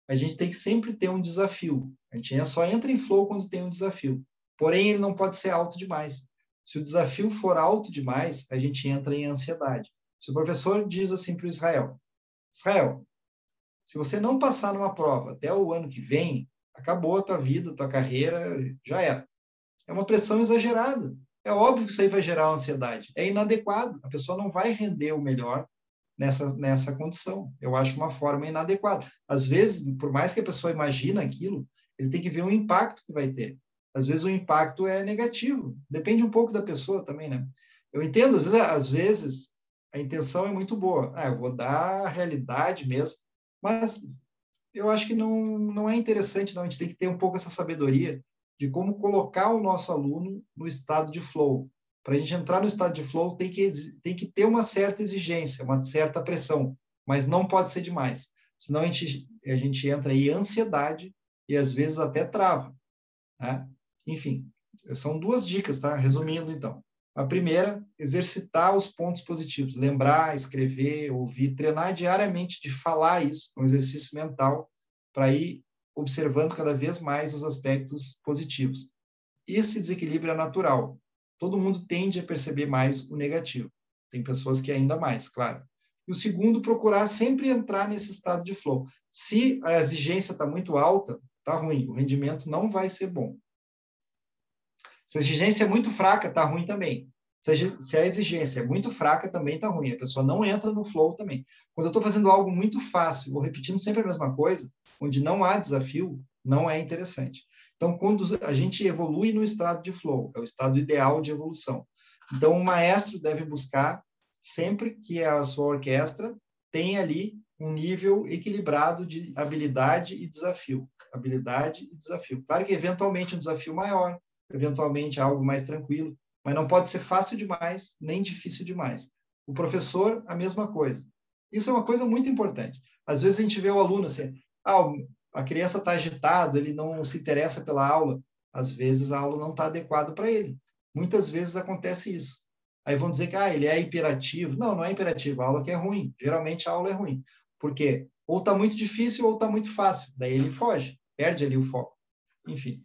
a gente tem que sempre ter um desafio. A gente só entra em flow quando tem um desafio. Porém, ele não pode ser alto demais. Se o desafio for alto demais, a gente entra em ansiedade. Se o professor diz assim para o Israel: Israel, se você não passar numa prova até o ano que vem, acabou a tua vida, a tua carreira, já era. É uma pressão exagerada. É óbvio que isso aí vai gerar ansiedade. É inadequado. A pessoa não vai render o melhor nessa, nessa condição. Eu acho uma forma inadequada. Às vezes, por mais que a pessoa imagine aquilo, ele tem que ver o impacto que vai ter. Às vezes o impacto é negativo. Depende um pouco da pessoa também, né? Eu entendo, às vezes, às vezes a intenção é muito boa. Ah, eu vou dar a realidade mesmo. Mas eu acho que não, não é interessante, não. A gente tem que ter um pouco essa sabedoria de como colocar o nosso aluno no estado de flow. Para a gente entrar no estado de flow, tem que, tem que ter uma certa exigência, uma certa pressão, mas não pode ser demais. Senão a gente, a gente entra em ansiedade e às vezes até trava. Né? Enfim, são duas dicas, tá? Resumindo, então. A primeira, exercitar os pontos positivos, lembrar, escrever, ouvir, treinar diariamente de falar isso, um exercício mental, para ir observando cada vez mais os aspectos positivos. Esse desequilíbrio é natural. Todo mundo tende a perceber mais o negativo. Tem pessoas que ainda mais, claro. E o segundo, procurar sempre entrar nesse estado de flow. Se a exigência está muito alta, está ruim, o rendimento não vai ser bom. Se a exigência é muito fraca, está ruim também. Se a exigência é muito fraca, também está ruim. A pessoa não entra no flow também. Quando eu estou fazendo algo muito fácil, ou repetindo sempre a mesma coisa, onde não há desafio, não é interessante. Então, quando a gente evolui no estado de flow, é o estado ideal de evolução. Então, o maestro deve buscar sempre que a sua orquestra tenha ali um nível equilibrado de habilidade e desafio. Habilidade e desafio. Claro que, eventualmente, um desafio maior, eventualmente algo mais tranquilo, mas não pode ser fácil demais, nem difícil demais. O professor, a mesma coisa. Isso é uma coisa muito importante. Às vezes a gente vê o aluno assim, ah, a criança está agitado, ele não se interessa pela aula. Às vezes a aula não está adequada para ele. Muitas vezes acontece isso. Aí vão dizer que ah, ele é imperativo. Não, não é imperativo. A aula que é ruim. Geralmente a aula é ruim. Porque ou está muito difícil ou está muito fácil. Daí ele foge, perde ali o foco. Enfim.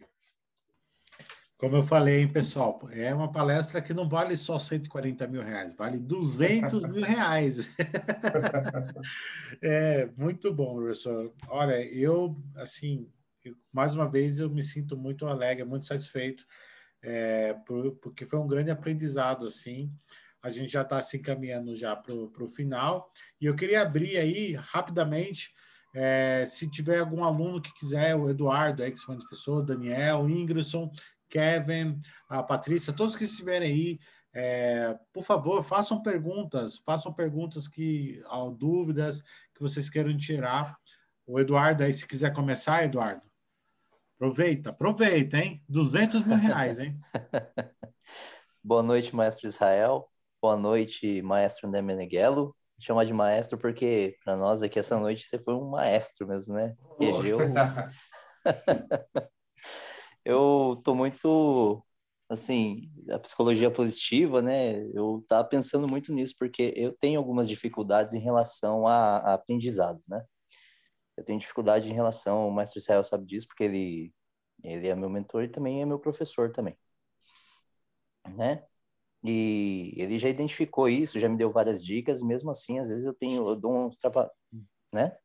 Como eu falei, hein, pessoal, é uma palestra que não vale só 140 mil reais, vale 200 mil reais. é muito bom, professor. Olha, eu, assim, eu, mais uma vez eu me sinto muito alegre, muito satisfeito, é, por, porque foi um grande aprendizado, assim. A gente já está se encaminhando já para o final. E eu queria abrir aí, rapidamente, é, se tiver algum aluno que quiser, o Eduardo, que se manifestou, Daniel, Ingridson, Kevin, a Patrícia, todos que estiverem aí, é, por favor, façam perguntas, façam perguntas que, ao dúvidas que vocês queiram tirar. O Eduardo aí, se quiser começar, Eduardo, aproveita, aproveita, hein? 200 mil reais, hein? Boa noite, maestro Israel. Boa noite, maestro André Meneghello. Chamar de maestro porque para nós aqui essa noite você foi um maestro mesmo, né? Regeu. eu tô muito assim, a psicologia positiva, né? Eu tava pensando muito nisso porque eu tenho algumas dificuldades em relação a, a aprendizado, né? Eu tenho dificuldade em relação, o Mestre Israel sabe disso, porque ele ele é meu mentor e também é meu professor também, né? E ele já identificou isso, já me deu várias dicas, mesmo assim, às vezes eu tenho, eu dou uns trava, né?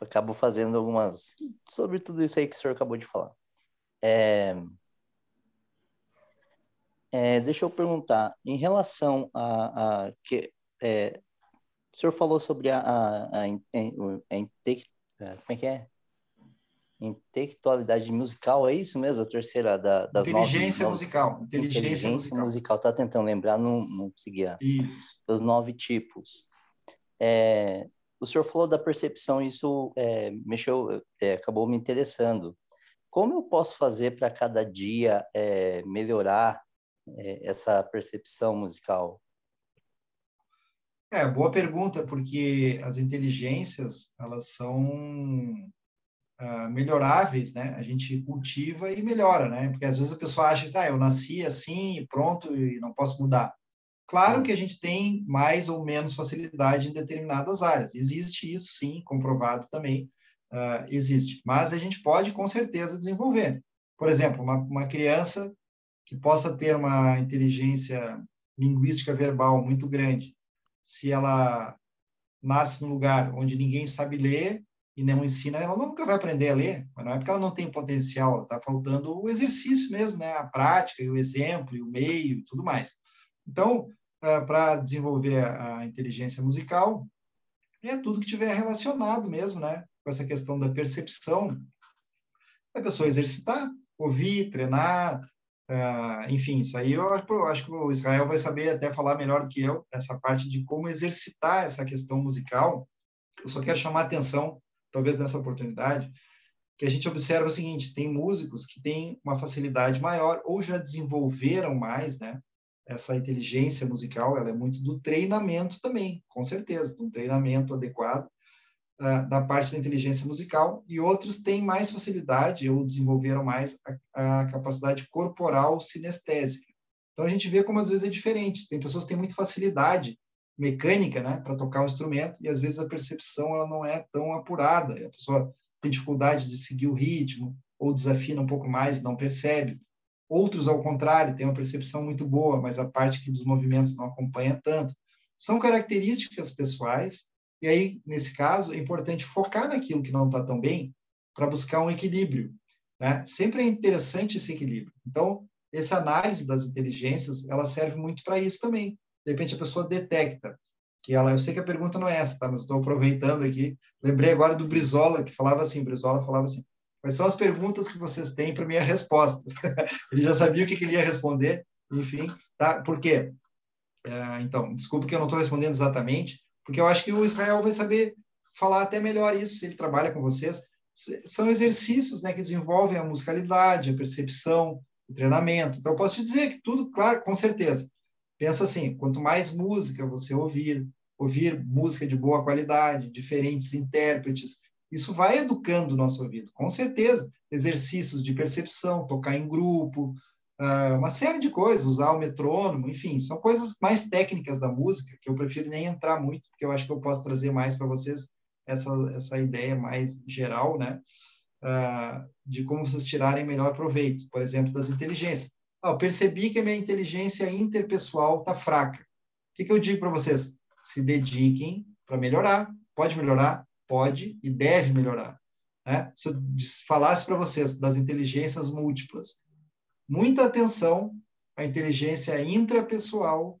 Acabo fazendo algumas sobre tudo isso aí que o senhor acabou de falar. É, é, deixa eu perguntar, em relação a, a que é, o senhor falou sobre a, a, a, a, inte, é, como é que é? Intelectualidade musical, é isso mesmo? A terceira da, das Inteligência nove, musical. Inteligência, inteligência musical. musical. Tá tentando lembrar, não, não conseguia. Isso. Os nove tipos. É, o senhor falou da percepção, isso é, mexeu, é, acabou me interessando. Como eu posso fazer para cada dia é, melhorar é, essa percepção musical? É, boa pergunta, porque as inteligências, elas são uh, melhoráveis, né? A gente cultiva e melhora, né? Porque às vezes a pessoa acha ah, eu nasci assim e pronto e não posso mudar. Claro que a gente tem mais ou menos facilidade em determinadas áreas. Existe isso, sim, comprovado também uh, existe. Mas a gente pode, com certeza, desenvolver. Por exemplo, uma, uma criança que possa ter uma inteligência linguística verbal muito grande, se ela nasce num lugar onde ninguém sabe ler e não ensina, ela nunca vai aprender a ler, mas não é porque ela não tem potencial, está faltando o exercício mesmo, né? a prática, e o exemplo, e o meio e tudo mais. Então, uh, para desenvolver a inteligência musical, é tudo que tiver relacionado mesmo, né? Com essa questão da percepção, a pessoa exercitar, ouvir, treinar, uh, enfim, isso aí eu, eu acho que o Israel vai saber até falar melhor do que eu, essa parte de como exercitar essa questão musical. Eu só quero chamar a atenção, talvez nessa oportunidade, que a gente observa o seguinte: tem músicos que têm uma facilidade maior ou já desenvolveram mais, né? Essa inteligência musical, ela é muito do treinamento também, com certeza, um treinamento adequado da parte da inteligência musical, e outros têm mais facilidade ou desenvolveram mais a, a capacidade corporal sinestésica. Então a gente vê como às vezes é diferente. Tem pessoas que têm muita facilidade mecânica, né, para tocar o instrumento, e às vezes a percepção ela não é tão apurada. A pessoa tem dificuldade de seguir o ritmo ou desafina um pouco mais, não percebe. Outros, ao contrário, têm uma percepção muito boa, mas a parte que dos movimentos não acompanha tanto. São características pessoais, e aí, nesse caso, é importante focar naquilo que não está tão bem para buscar um equilíbrio. Né? Sempre é interessante esse equilíbrio. Então, essa análise das inteligências, ela serve muito para isso também. De repente, a pessoa detecta que ela, eu sei que a pergunta não é essa, tá? Mas estou aproveitando aqui. Lembrei agora do Brizola, que falava assim, Brizola falava assim, quais são as perguntas que vocês têm para minha resposta? ele já sabia o que, que, ele ia responder, enfim, tá? Por quê? É, então, desculpe que eu não estou respondendo exatamente, porque eu acho que o Israel vai saber falar até melhor isso, se ele trabalha com vocês. São exercícios né, que desenvolvem a musicalidade, a percepção, o treinamento. Então, eu posso te dizer que tudo, claro, com certeza, Pensa assim, quanto mais música você ouvir, ouvir música de boa qualidade, diferentes intérpretes, isso vai educando o nosso ouvido, com certeza. Exercícios de percepção, tocar em grupo, uh, uma série de coisas, usar o metrônomo, enfim, são coisas mais técnicas da música, que eu prefiro nem entrar muito, porque eu acho que eu posso trazer mais para vocês essa, essa ideia mais geral, né? Uh, de como vocês tirarem melhor proveito, por exemplo, das inteligências. Ah, eu percebi que a minha inteligência interpessoal está fraca. O que, que eu digo para vocês? Se dediquem para melhorar. Pode melhorar? Pode e deve melhorar. Né? Se eu falasse para vocês das inteligências múltiplas, muita atenção à inteligência intrapessoal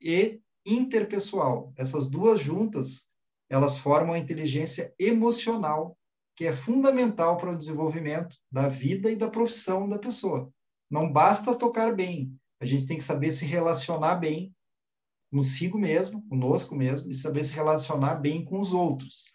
e interpessoal. Essas duas juntas, elas formam a inteligência emocional, que é fundamental para o desenvolvimento da vida e da profissão da pessoa. Não basta tocar bem, a gente tem que saber se relacionar bem consigo mesmo, conosco mesmo, e saber se relacionar bem com os outros.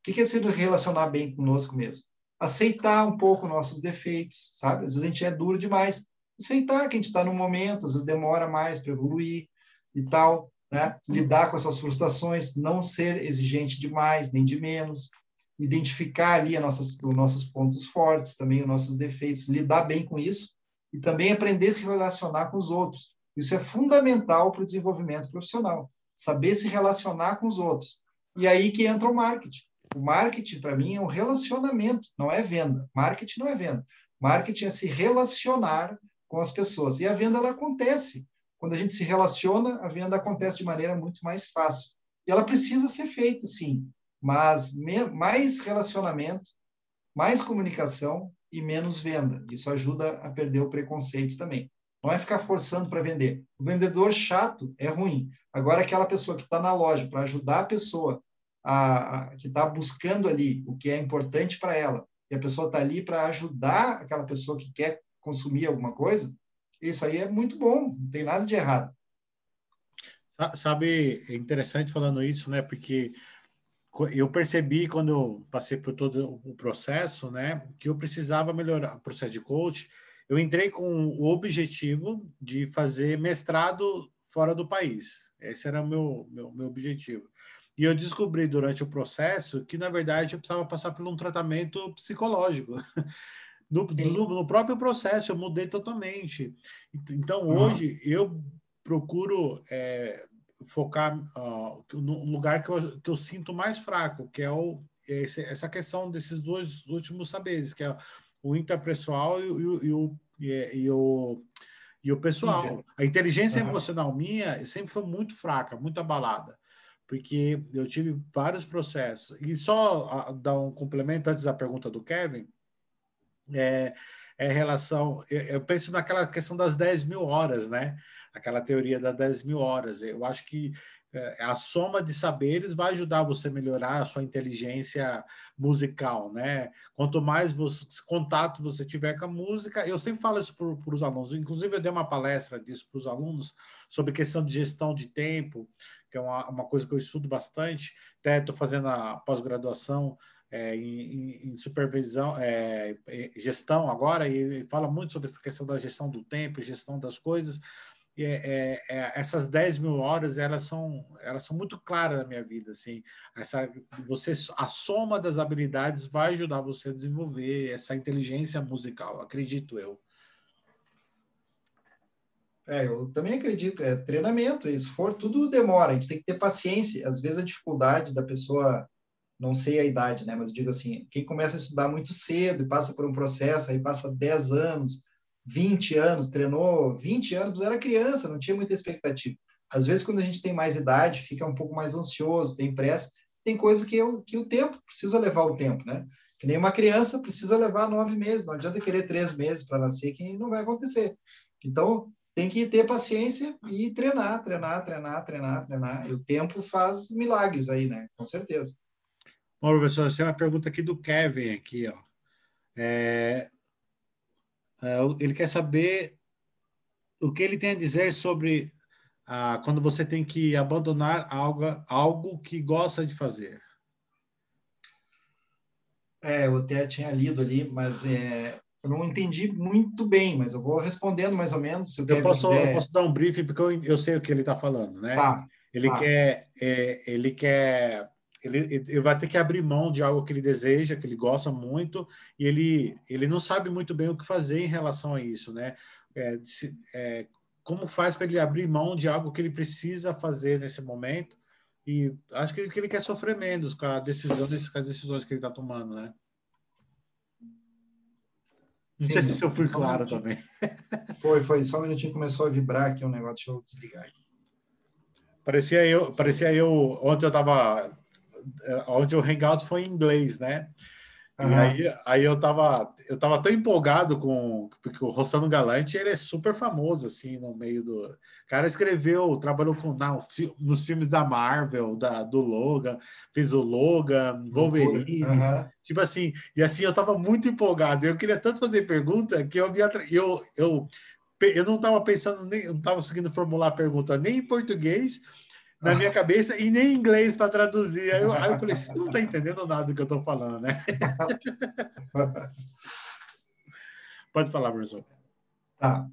O que é se relacionar bem conosco mesmo? Aceitar um pouco nossos defeitos, sabe? Às vezes a gente é duro demais. Aceitar que a gente está num momento, às vezes demora mais para evoluir e tal, né? Lidar com as suas frustrações, não ser exigente demais, nem de menos, identificar ali nossas, os nossos pontos fortes, também os nossos defeitos, lidar bem com isso e também aprender a se relacionar com os outros. Isso é fundamental para o desenvolvimento profissional, saber se relacionar com os outros. E aí que entra o marketing. O marketing, para mim, é um relacionamento, não é venda. Marketing não é venda. Marketing é se relacionar com as pessoas. E a venda, ela acontece. Quando a gente se relaciona, a venda acontece de maneira muito mais fácil. E ela precisa ser feita, sim. Mas mais relacionamento, mais comunicação e menos venda. Isso ajuda a perder o preconceito também. Não é ficar forçando para vender. O vendedor chato é ruim. Agora, aquela pessoa que está na loja para ajudar a pessoa a, a que está buscando ali o que é importante para ela, e a pessoa está ali para ajudar aquela pessoa que quer consumir alguma coisa, isso aí é muito bom, não tem nada de errado. Sabe, é interessante falando isso, né? Porque eu percebi quando eu passei por todo o processo, né, que eu precisava melhorar o processo de coach. Eu entrei com o objetivo de fazer mestrado fora do país. Esse era o meu, meu, meu objetivo. E eu descobri durante o processo que, na verdade, eu precisava passar por um tratamento psicológico. No, no, no, próprio processo, eu mudei totalmente. Então, hoje, eu procuro é, focar uh, no lugar que eu, que eu sinto mais fraco, que é o, esse, essa questão desses dois últimos saberes, que é o interpessoal e, e, e, o, e, o, e o pessoal. A inteligência uhum. emocional minha sempre foi muito fraca, muito abalada, porque eu tive vários processos. E só uh, dar um complemento antes da pergunta do Kevin, é, é relação. Eu, penso naquela questão das 10 mil horas, né? aquela teoria das 10 mil horas. Eu acho que é, a soma de saberes vai ajudar você a melhorar a sua inteligência musical, né? Quanto mais você, contato você tiver com a música, eu sempre falo isso para os alunos, inclusive eu dei uma palestra disso para os alunos sobre questão de gestão de tempo, que é uma, uma coisa que eu estudo bastante, até estou fazendo a pós-graduação é, em, em, supervisão, é, gestão agora, e fala muito sobre essa questão da gestão do tempo, gestão das coisas, é, é, é, essas 10 mil horas elas são elas são muito claras na minha vida assim. Essa você a soma das habilidades vai ajudar você a desenvolver essa inteligência musical acredito eu. É, eu também acredito, é treinamento, esforço, tudo demora, a gente tem que ter paciência, às vezes a dificuldade da pessoa, não sei a idade, né, mas digo assim, quem começa a estudar muito cedo e passa por um processo, aí passa 10 anos, 20 anos, treinou 20 anos, era criança, não tinha muita expectativa. Às vezes, quando a gente tem mais idade, fica um pouco mais ansioso, tem pressa. Tem coisa que, eu, que o tempo precisa levar o tempo, né? Que nem uma criança precisa levar nove meses. Não adianta querer três meses para nascer, que não vai acontecer. Então, tem que ter paciência e treinar, treinar, treinar, treinar, treinar. E o tempo faz milagres aí, né? Com certeza. Bom, professor, tem uma pergunta aqui do Kevin aqui, ó. É, é, ele quer saber o que ele tem a dizer sobre ah, quando você tem que abandonar algo, algo que gosta de fazer. É, eu até tinha lido ali, mas é, eu não entendi muito bem, mas eu vou respondendo mais ou menos. eu, posso, quiser... eu posso dar um briefing, porque eu, eu sei o que ele está falando, né? Tá, ele, tá. Quer, é, ele quer ele, ele, vai ter que abrir mão de algo que ele deseja, que ele gosta muito, e ele, ele não sabe muito bem o que fazer em relação a isso, né? É, se, é, como faz para ele abrir mão de algo que ele precisa fazer nesse momento? E acho que ele, que ele quer sofrer menos com a decisão, com as decisões que ele está tomando, né? Não Sim, sei se eu fui claro também. Foi, foi. Só um minutinho começou a vibrar aqui um negócio. Deixa eu desligar aqui. Parecia eu, parecia eu. Ontem eu estava onde o Hangout foi em inglês, né? Uhum. E aí, aí eu tava, eu tava tão empolgado com porque o Rossano Galante, ele é super famoso assim no meio do. O cara escreveu, trabalhou com na, nos filmes da Marvel, da do Logan, fez o Logan, Wolverine, uhum. tipo assim. E assim eu tava muito empolgado. Eu queria tanto fazer pergunta que eu me atra... eu eu eu não tava pensando nem, eu não tava conseguindo formular a pergunta nem em português na minha cabeça e nem em inglês para traduzir. Aí eu, aí eu falei, você não está entendendo nada do que eu estou falando, né? Pode falar, professor. Tá.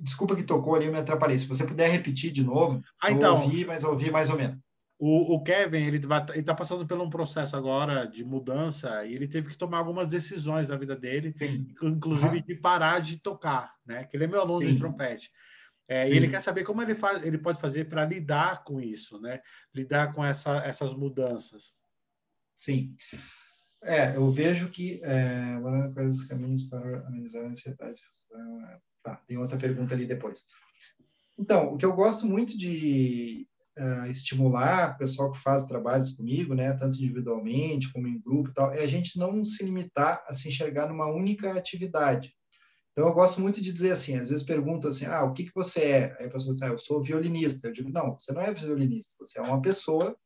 Desculpa que tocou ali, eu me atrapalhei. Se você puder repetir de novo, ah, então, eu ouvi, mas ouvi mais ou menos. O, o Kevin, ele está passando por um processo agora de mudança e ele teve que tomar algumas decisões na vida dele, Sim. inclusive uhum. de parar de tocar, né? Que ele é meu aluno Sim. de trompete. É, e ele quer saber como ele, faz, ele pode fazer para lidar com isso, né? Lidar com essa, essas mudanças. Sim. É, eu vejo que é, quais os caminhos para amenizar a ansiedade. Tá, tem outra pergunta ali depois. Então, o que eu gosto muito de uh, estimular o pessoal que faz trabalhos comigo, né, tanto individualmente como em grupo e tal, é a gente não se limitar a se enxergar numa única atividade. Então, eu gosto muito de dizer assim, às vezes pergunta assim, ah, o que, que você é? Aí a pessoa diz, ah, eu sou violinista. Eu digo, não, você não é violinista, você é uma pessoa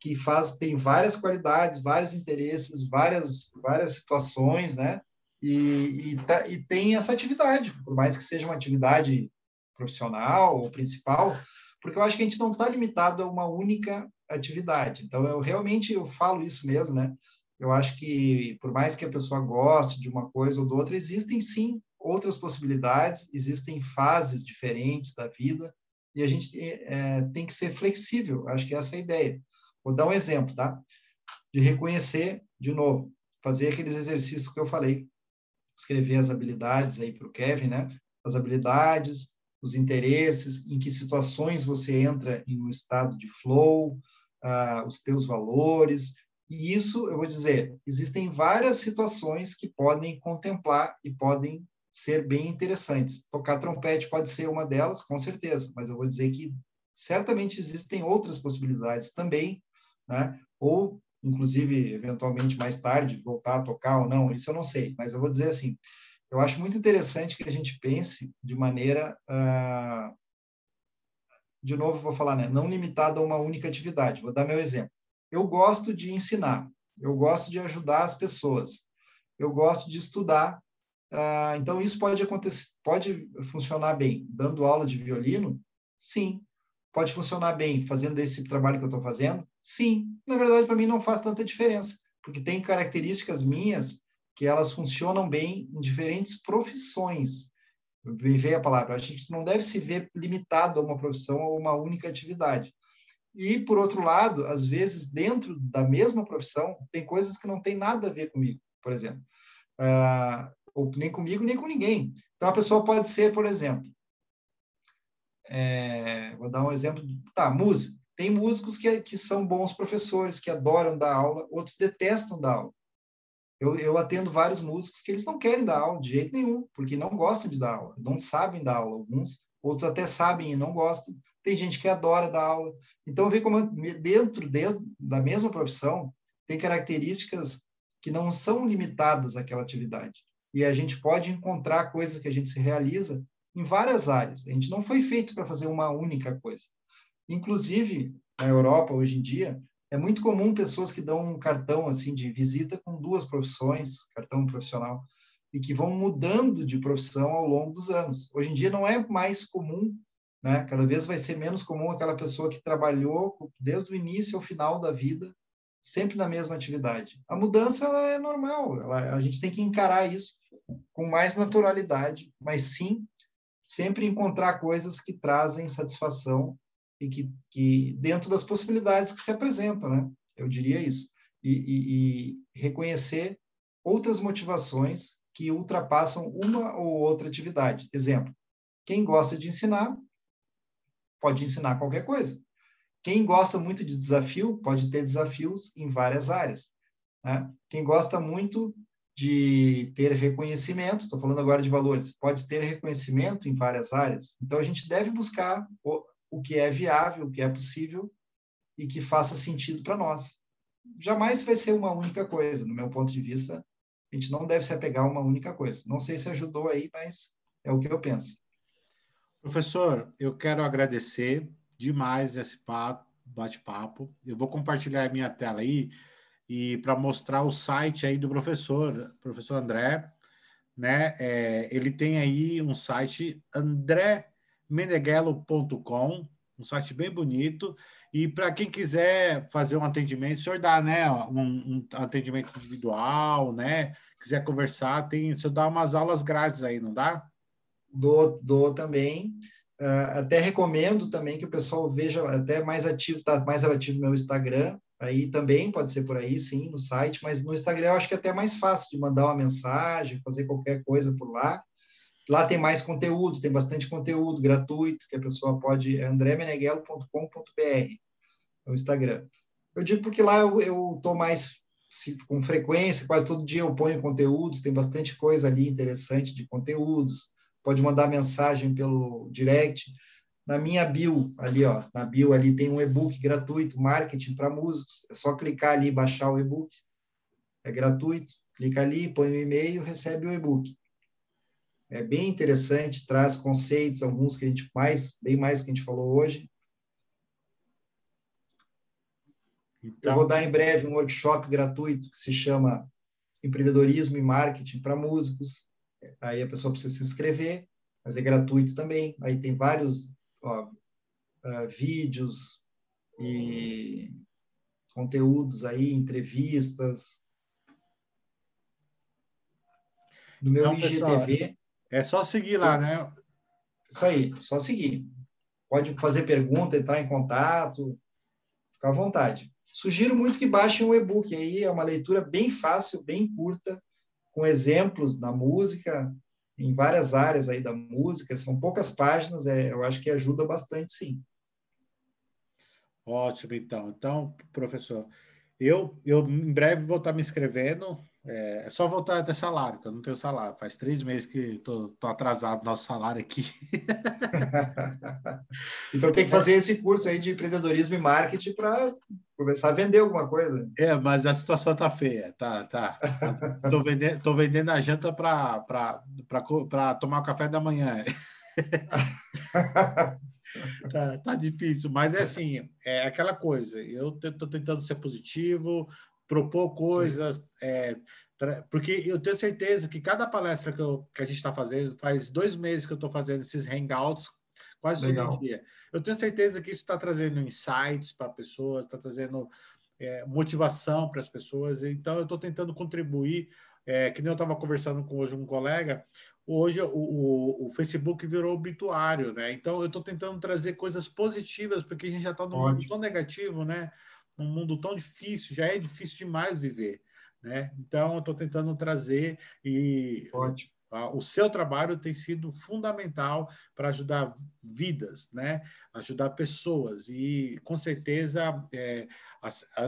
que faz, tem várias qualidades, vários interesses, várias, várias situações, né? E, e, tá, e tem essa atividade, por mais que seja uma atividade profissional ou principal, porque eu acho que a gente não está limitado a uma única atividade. Então, eu realmente eu falo isso mesmo, né? Eu acho que, por mais que a pessoa goste de uma coisa ou de outra, existem sim outras possibilidades, existem fases diferentes da vida e a gente é, tem que ser flexível. Acho que essa é a ideia. Vou dar um exemplo, tá? De reconhecer, de novo, fazer aqueles exercícios que eu falei, escrever as habilidades aí para o Kevin, né? As habilidades, os interesses, em que situações você entra em um estado de flow, uh, os teus valores. E isso, eu vou dizer, existem várias situações que podem contemplar e podem ser bem interessantes. Tocar trompete pode ser uma delas, com certeza, mas eu vou dizer que certamente existem outras possibilidades também, né? Ou, inclusive, eventualmente mais tarde, voltar a tocar ou não, isso eu não sei, mas eu vou dizer assim, eu acho muito interessante que a gente pense de maneira, uh, de novo vou falar, né? Não limitada a uma única atividade. Vou dar meu exemplo. Eu gosto de ensinar, eu gosto de ajudar as pessoas, eu gosto de estudar ah, então, isso pode acontecer, pode funcionar bem dando aula de violino? Sim. Pode funcionar bem fazendo esse trabalho que eu estou fazendo? Sim. Na verdade, para mim não faz tanta diferença, porque tem características minhas que elas funcionam bem em diferentes profissões. Veio a palavra. A gente não deve se ver limitado a uma profissão ou uma única atividade. E, por outro lado, às vezes, dentro da mesma profissão, tem coisas que não têm nada a ver comigo, por exemplo. Uh, ou nem comigo, nem com ninguém. Então, a pessoa pode ser, por exemplo, é, vou dar um exemplo, tá, música. Tem músicos que, que são bons professores, que adoram dar aula, outros detestam dar aula. Eu, eu atendo vários músicos que eles não querem dar aula de jeito nenhum, porque não gostam de dar aula, não sabem dar aula, alguns, outros até sabem e não gostam. tem gente que adora dar aula. Então, vê como dentro, dentro da mesma profissão tem características que não são limitadas àquela atividade. E a gente pode encontrar coisas que a gente se realiza em várias áreas. A gente não foi feito para fazer uma única coisa. Inclusive, na Europa, hoje em dia, é muito comum pessoas que dão um cartão assim de visita com duas profissões, cartão profissional, e que vão mudando de profissão ao longo dos anos. Hoje em dia não é mais comum, né? Cada vez vai ser menos comum aquela pessoa que trabalhou desde o início ao final da vida sempre na mesma atividade. A mudança é normal, ela, a gente tem que encarar isso com mais naturalidade, mas sim sempre encontrar coisas que trazem satisfação e que, que dentro das possibilidades que se apresentam, né? Eu diria isso. E, e, e reconhecer outras motivações que ultrapassam uma ou outra atividade. Exemplo, quem gosta de ensinar pode ensinar qualquer coisa. Quem gosta muito de desafio pode ter desafios em várias áreas. Né? Quem gosta muito de ter reconhecimento, estou falando agora de valores, pode ter reconhecimento em várias áreas. Então, a gente deve buscar o, o que é viável, o que é possível e que faça sentido para nós. Jamais vai ser uma única coisa, no meu ponto de vista. A gente não deve se apegar a uma única coisa. Não sei se ajudou aí, mas é o que eu penso. Professor, eu quero agradecer demais esse bate-papo. Eu vou compartilhar a minha tela aí e para mostrar o site aí do professor, professor André, né? É, ele tem aí um site andremeneghello.com, um site bem bonito. E para quem quiser fazer um atendimento, o senhor dá, né? Um, um, atendimento individual, né? Quiser conversar, tem, o senhor dá umas aulas grátis aí, não dá? Dou, dou também. Uh, até recomendo também que o pessoal veja até mais ativo, tá mais ativo meu Instagram. Aí também pode ser por aí, sim, no site, mas no Instagram eu acho que é até mais fácil de mandar uma mensagem, fazer qualquer coisa por lá. Lá tem mais conteúdo, tem bastante conteúdo gratuito que a pessoa pode. É andremeneghello.com.br, no Instagram. Eu digo porque lá eu estou mais com frequência, quase todo dia eu ponho conteúdos, tem bastante coisa ali interessante de conteúdos pode mandar mensagem pelo direct. Na minha bio, ali, ó, na bio ali tem um e-book gratuito, Marketing para Músicos. É só clicar ali e baixar o e-book. É gratuito. Clica ali, põe o um e-mail, recebe o e-book. É bem interessante, traz conceitos, alguns que a gente mais, bem mais do que a gente falou hoje. Então... Eu vou dar em breve um workshop gratuito que se chama Empreendedorismo e Marketing para Músicos. Aí a pessoa precisa se inscrever, mas é gratuito também. Aí tem vários uh, vídeos e conteúdos aí, entrevistas. No meu então, IGTV. Pessoal, é só seguir lá, né? Isso aí, só seguir. Pode fazer pergunta, entrar em contato, ficar à vontade. Sugiro muito que baixem o e-book aí, é uma leitura bem fácil, bem curta, com exemplos da música, em várias áreas aí da música, são poucas páginas, é, eu acho que ajuda bastante, sim. Ótimo, então. Então, professor, eu, eu em breve vou estar me inscrevendo é, é, só voltar a ter salário, que eu não tenho salário. Faz três meses que estou atrasado no nosso salário aqui. então tem que fazer esse curso aí de empreendedorismo e marketing para começar a vender alguma coisa. É, mas a situação tá feia, tá, tá. Tô vendendo, tô vendendo a janta para tomar o café da manhã. tá, tá difícil, mas é assim, é aquela coisa. Eu estou tentando ser positivo, propor coisas, é, porque eu tenho certeza que cada palestra que, eu, que a gente está fazendo, faz dois meses que eu estou fazendo esses hangouts, quase todo dia. Eu tenho certeza que isso está trazendo insights para pessoas, está trazendo é, motivação para as pessoas. Então, eu estou tentando contribuir. É, que nem eu estava conversando com hoje um colega, hoje o, o, o, Facebook virou obituário, né? Então eu estou tentando trazer coisas positivas, porque a gente já está num mundo tão negativo, né? Um mundo tão difícil, já é difícil demais viver. Né? Então, eu estou tentando trazer e Ótimo. o seu trabalho tem sido fundamental para ajudar vidas, né? ajudar pessoas e com certeza, é,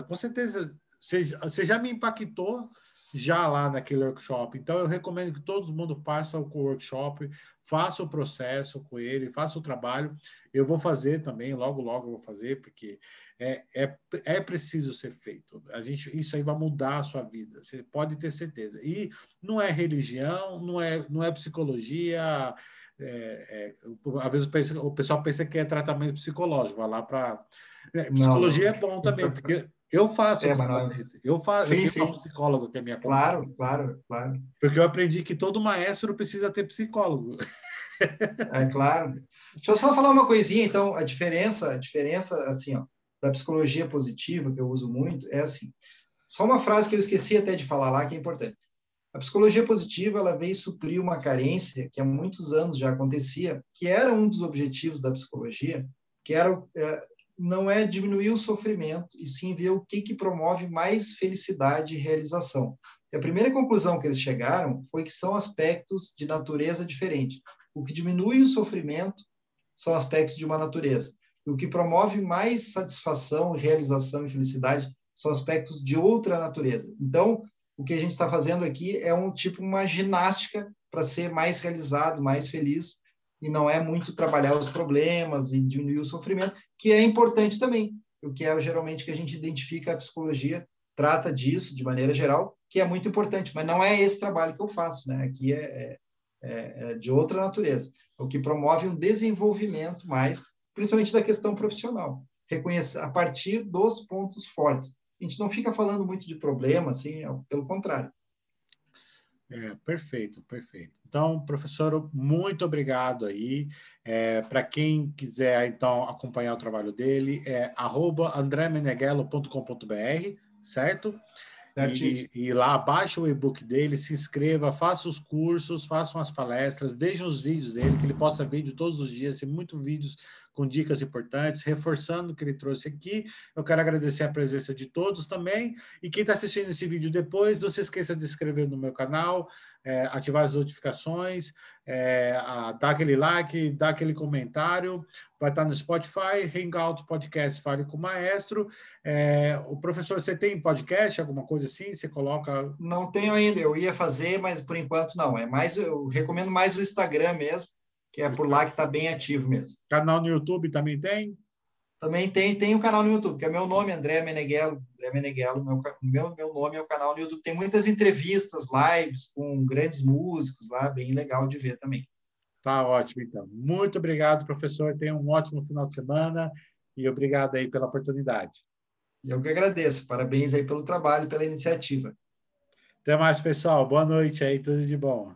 com certeza você, já me impactou já lá naquele workshop. Então, eu recomendo que todo mundo faça o workshop, faça o processo com ele, faça o trabalho. Eu vou fazer também, logo, logo eu vou fazer, porque é, é, é preciso ser feito. A gente, isso aí vai mudar a sua vida, você pode ter certeza. E não é religião, não é, não é psicologia. É, é, às vezes o pessoal pensa que é tratamento psicológico, vai lá para. É, psicologia não. é bom também, porque eu faço é, eu faço, sim, eu tenho sim. psicólogo que é minha Claro, claro, claro. Porque eu aprendi que todo maestro precisa ter psicólogo. É claro. Deixa eu só falar uma coisinha, então, a diferença, a diferença assim, ó, da psicologia positiva que eu uso muito é assim. Só uma frase que eu esqueci até de falar lá que é importante. A psicologia positiva ela veio suprir uma carência que há muitos anos já acontecia, que era um dos objetivos da psicologia, que era é, não é diminuir o sofrimento, e sim ver o que, que promove mais felicidade e realização. E a primeira conclusão que eles chegaram foi que são aspectos de natureza diferente. O que diminui o sofrimento são aspectos de uma natureza. O que promove mais satisfação, realização e felicidade são aspectos de outra natureza. Então, o que a gente está fazendo aqui é um tipo uma ginástica para ser mais realizado, mais feliz, e não é muito trabalhar os problemas e diminuir o sofrimento, que é importante também, o que é geralmente que a gente identifica a psicologia trata disso de maneira geral, que é muito importante, mas não é esse trabalho que eu faço, né? Aqui é, é, é, de outra natureza, o que promove um desenvolvimento mais, principalmente da questão profissional, reconhecer a partir dos pontos fortes. A gente não fica falando muito de problema, assim, é pelo contrário. É, perfeito, perfeito. Então, professor, muito obrigado aí. É, Para quem quiser, então, acompanhar o trabalho dele, é andremeneghello.com.br, certo? E, e, lá baixa o e-book dele, se inscreva, faça os cursos, faça as palestras, veja os vídeos dele, que ele possa vídeo todos os dias, tem muitos vídeos com dicas importantes, reforçando o que ele trouxe aqui. Eu quero agradecer a presença de todos também. E quem está assistindo esse vídeo depois, não se esqueça de se inscrever no meu canal, é, ativar as notificações, é, a, dar aquele like, dar aquele comentário. Vai estar no Spotify, Hangout Podcast Fale com o Maestro. É, o professor, você tem podcast, alguma coisa assim? Você coloca. Não tenho ainda, eu ia fazer, mas por enquanto não. É mais, eu recomendo mais o Instagram mesmo que é por lá que está bem ativo mesmo. Canal no YouTube também tem? Também tem, tem o um canal no YouTube, que é meu nome, André Meneghello. André Meneghello, meu, meu, meu nome é o canal no YouTube. Tem muitas entrevistas, lives com grandes músicos lá, bem legal de ver também. Tá ótimo, então. Muito obrigado, professor. Tenha um ótimo final de semana e obrigado aí pela oportunidade. Eu que agradeço. Parabéns aí pelo trabalho e pela iniciativa. Até mais, pessoal. Boa noite aí, tudo de bom.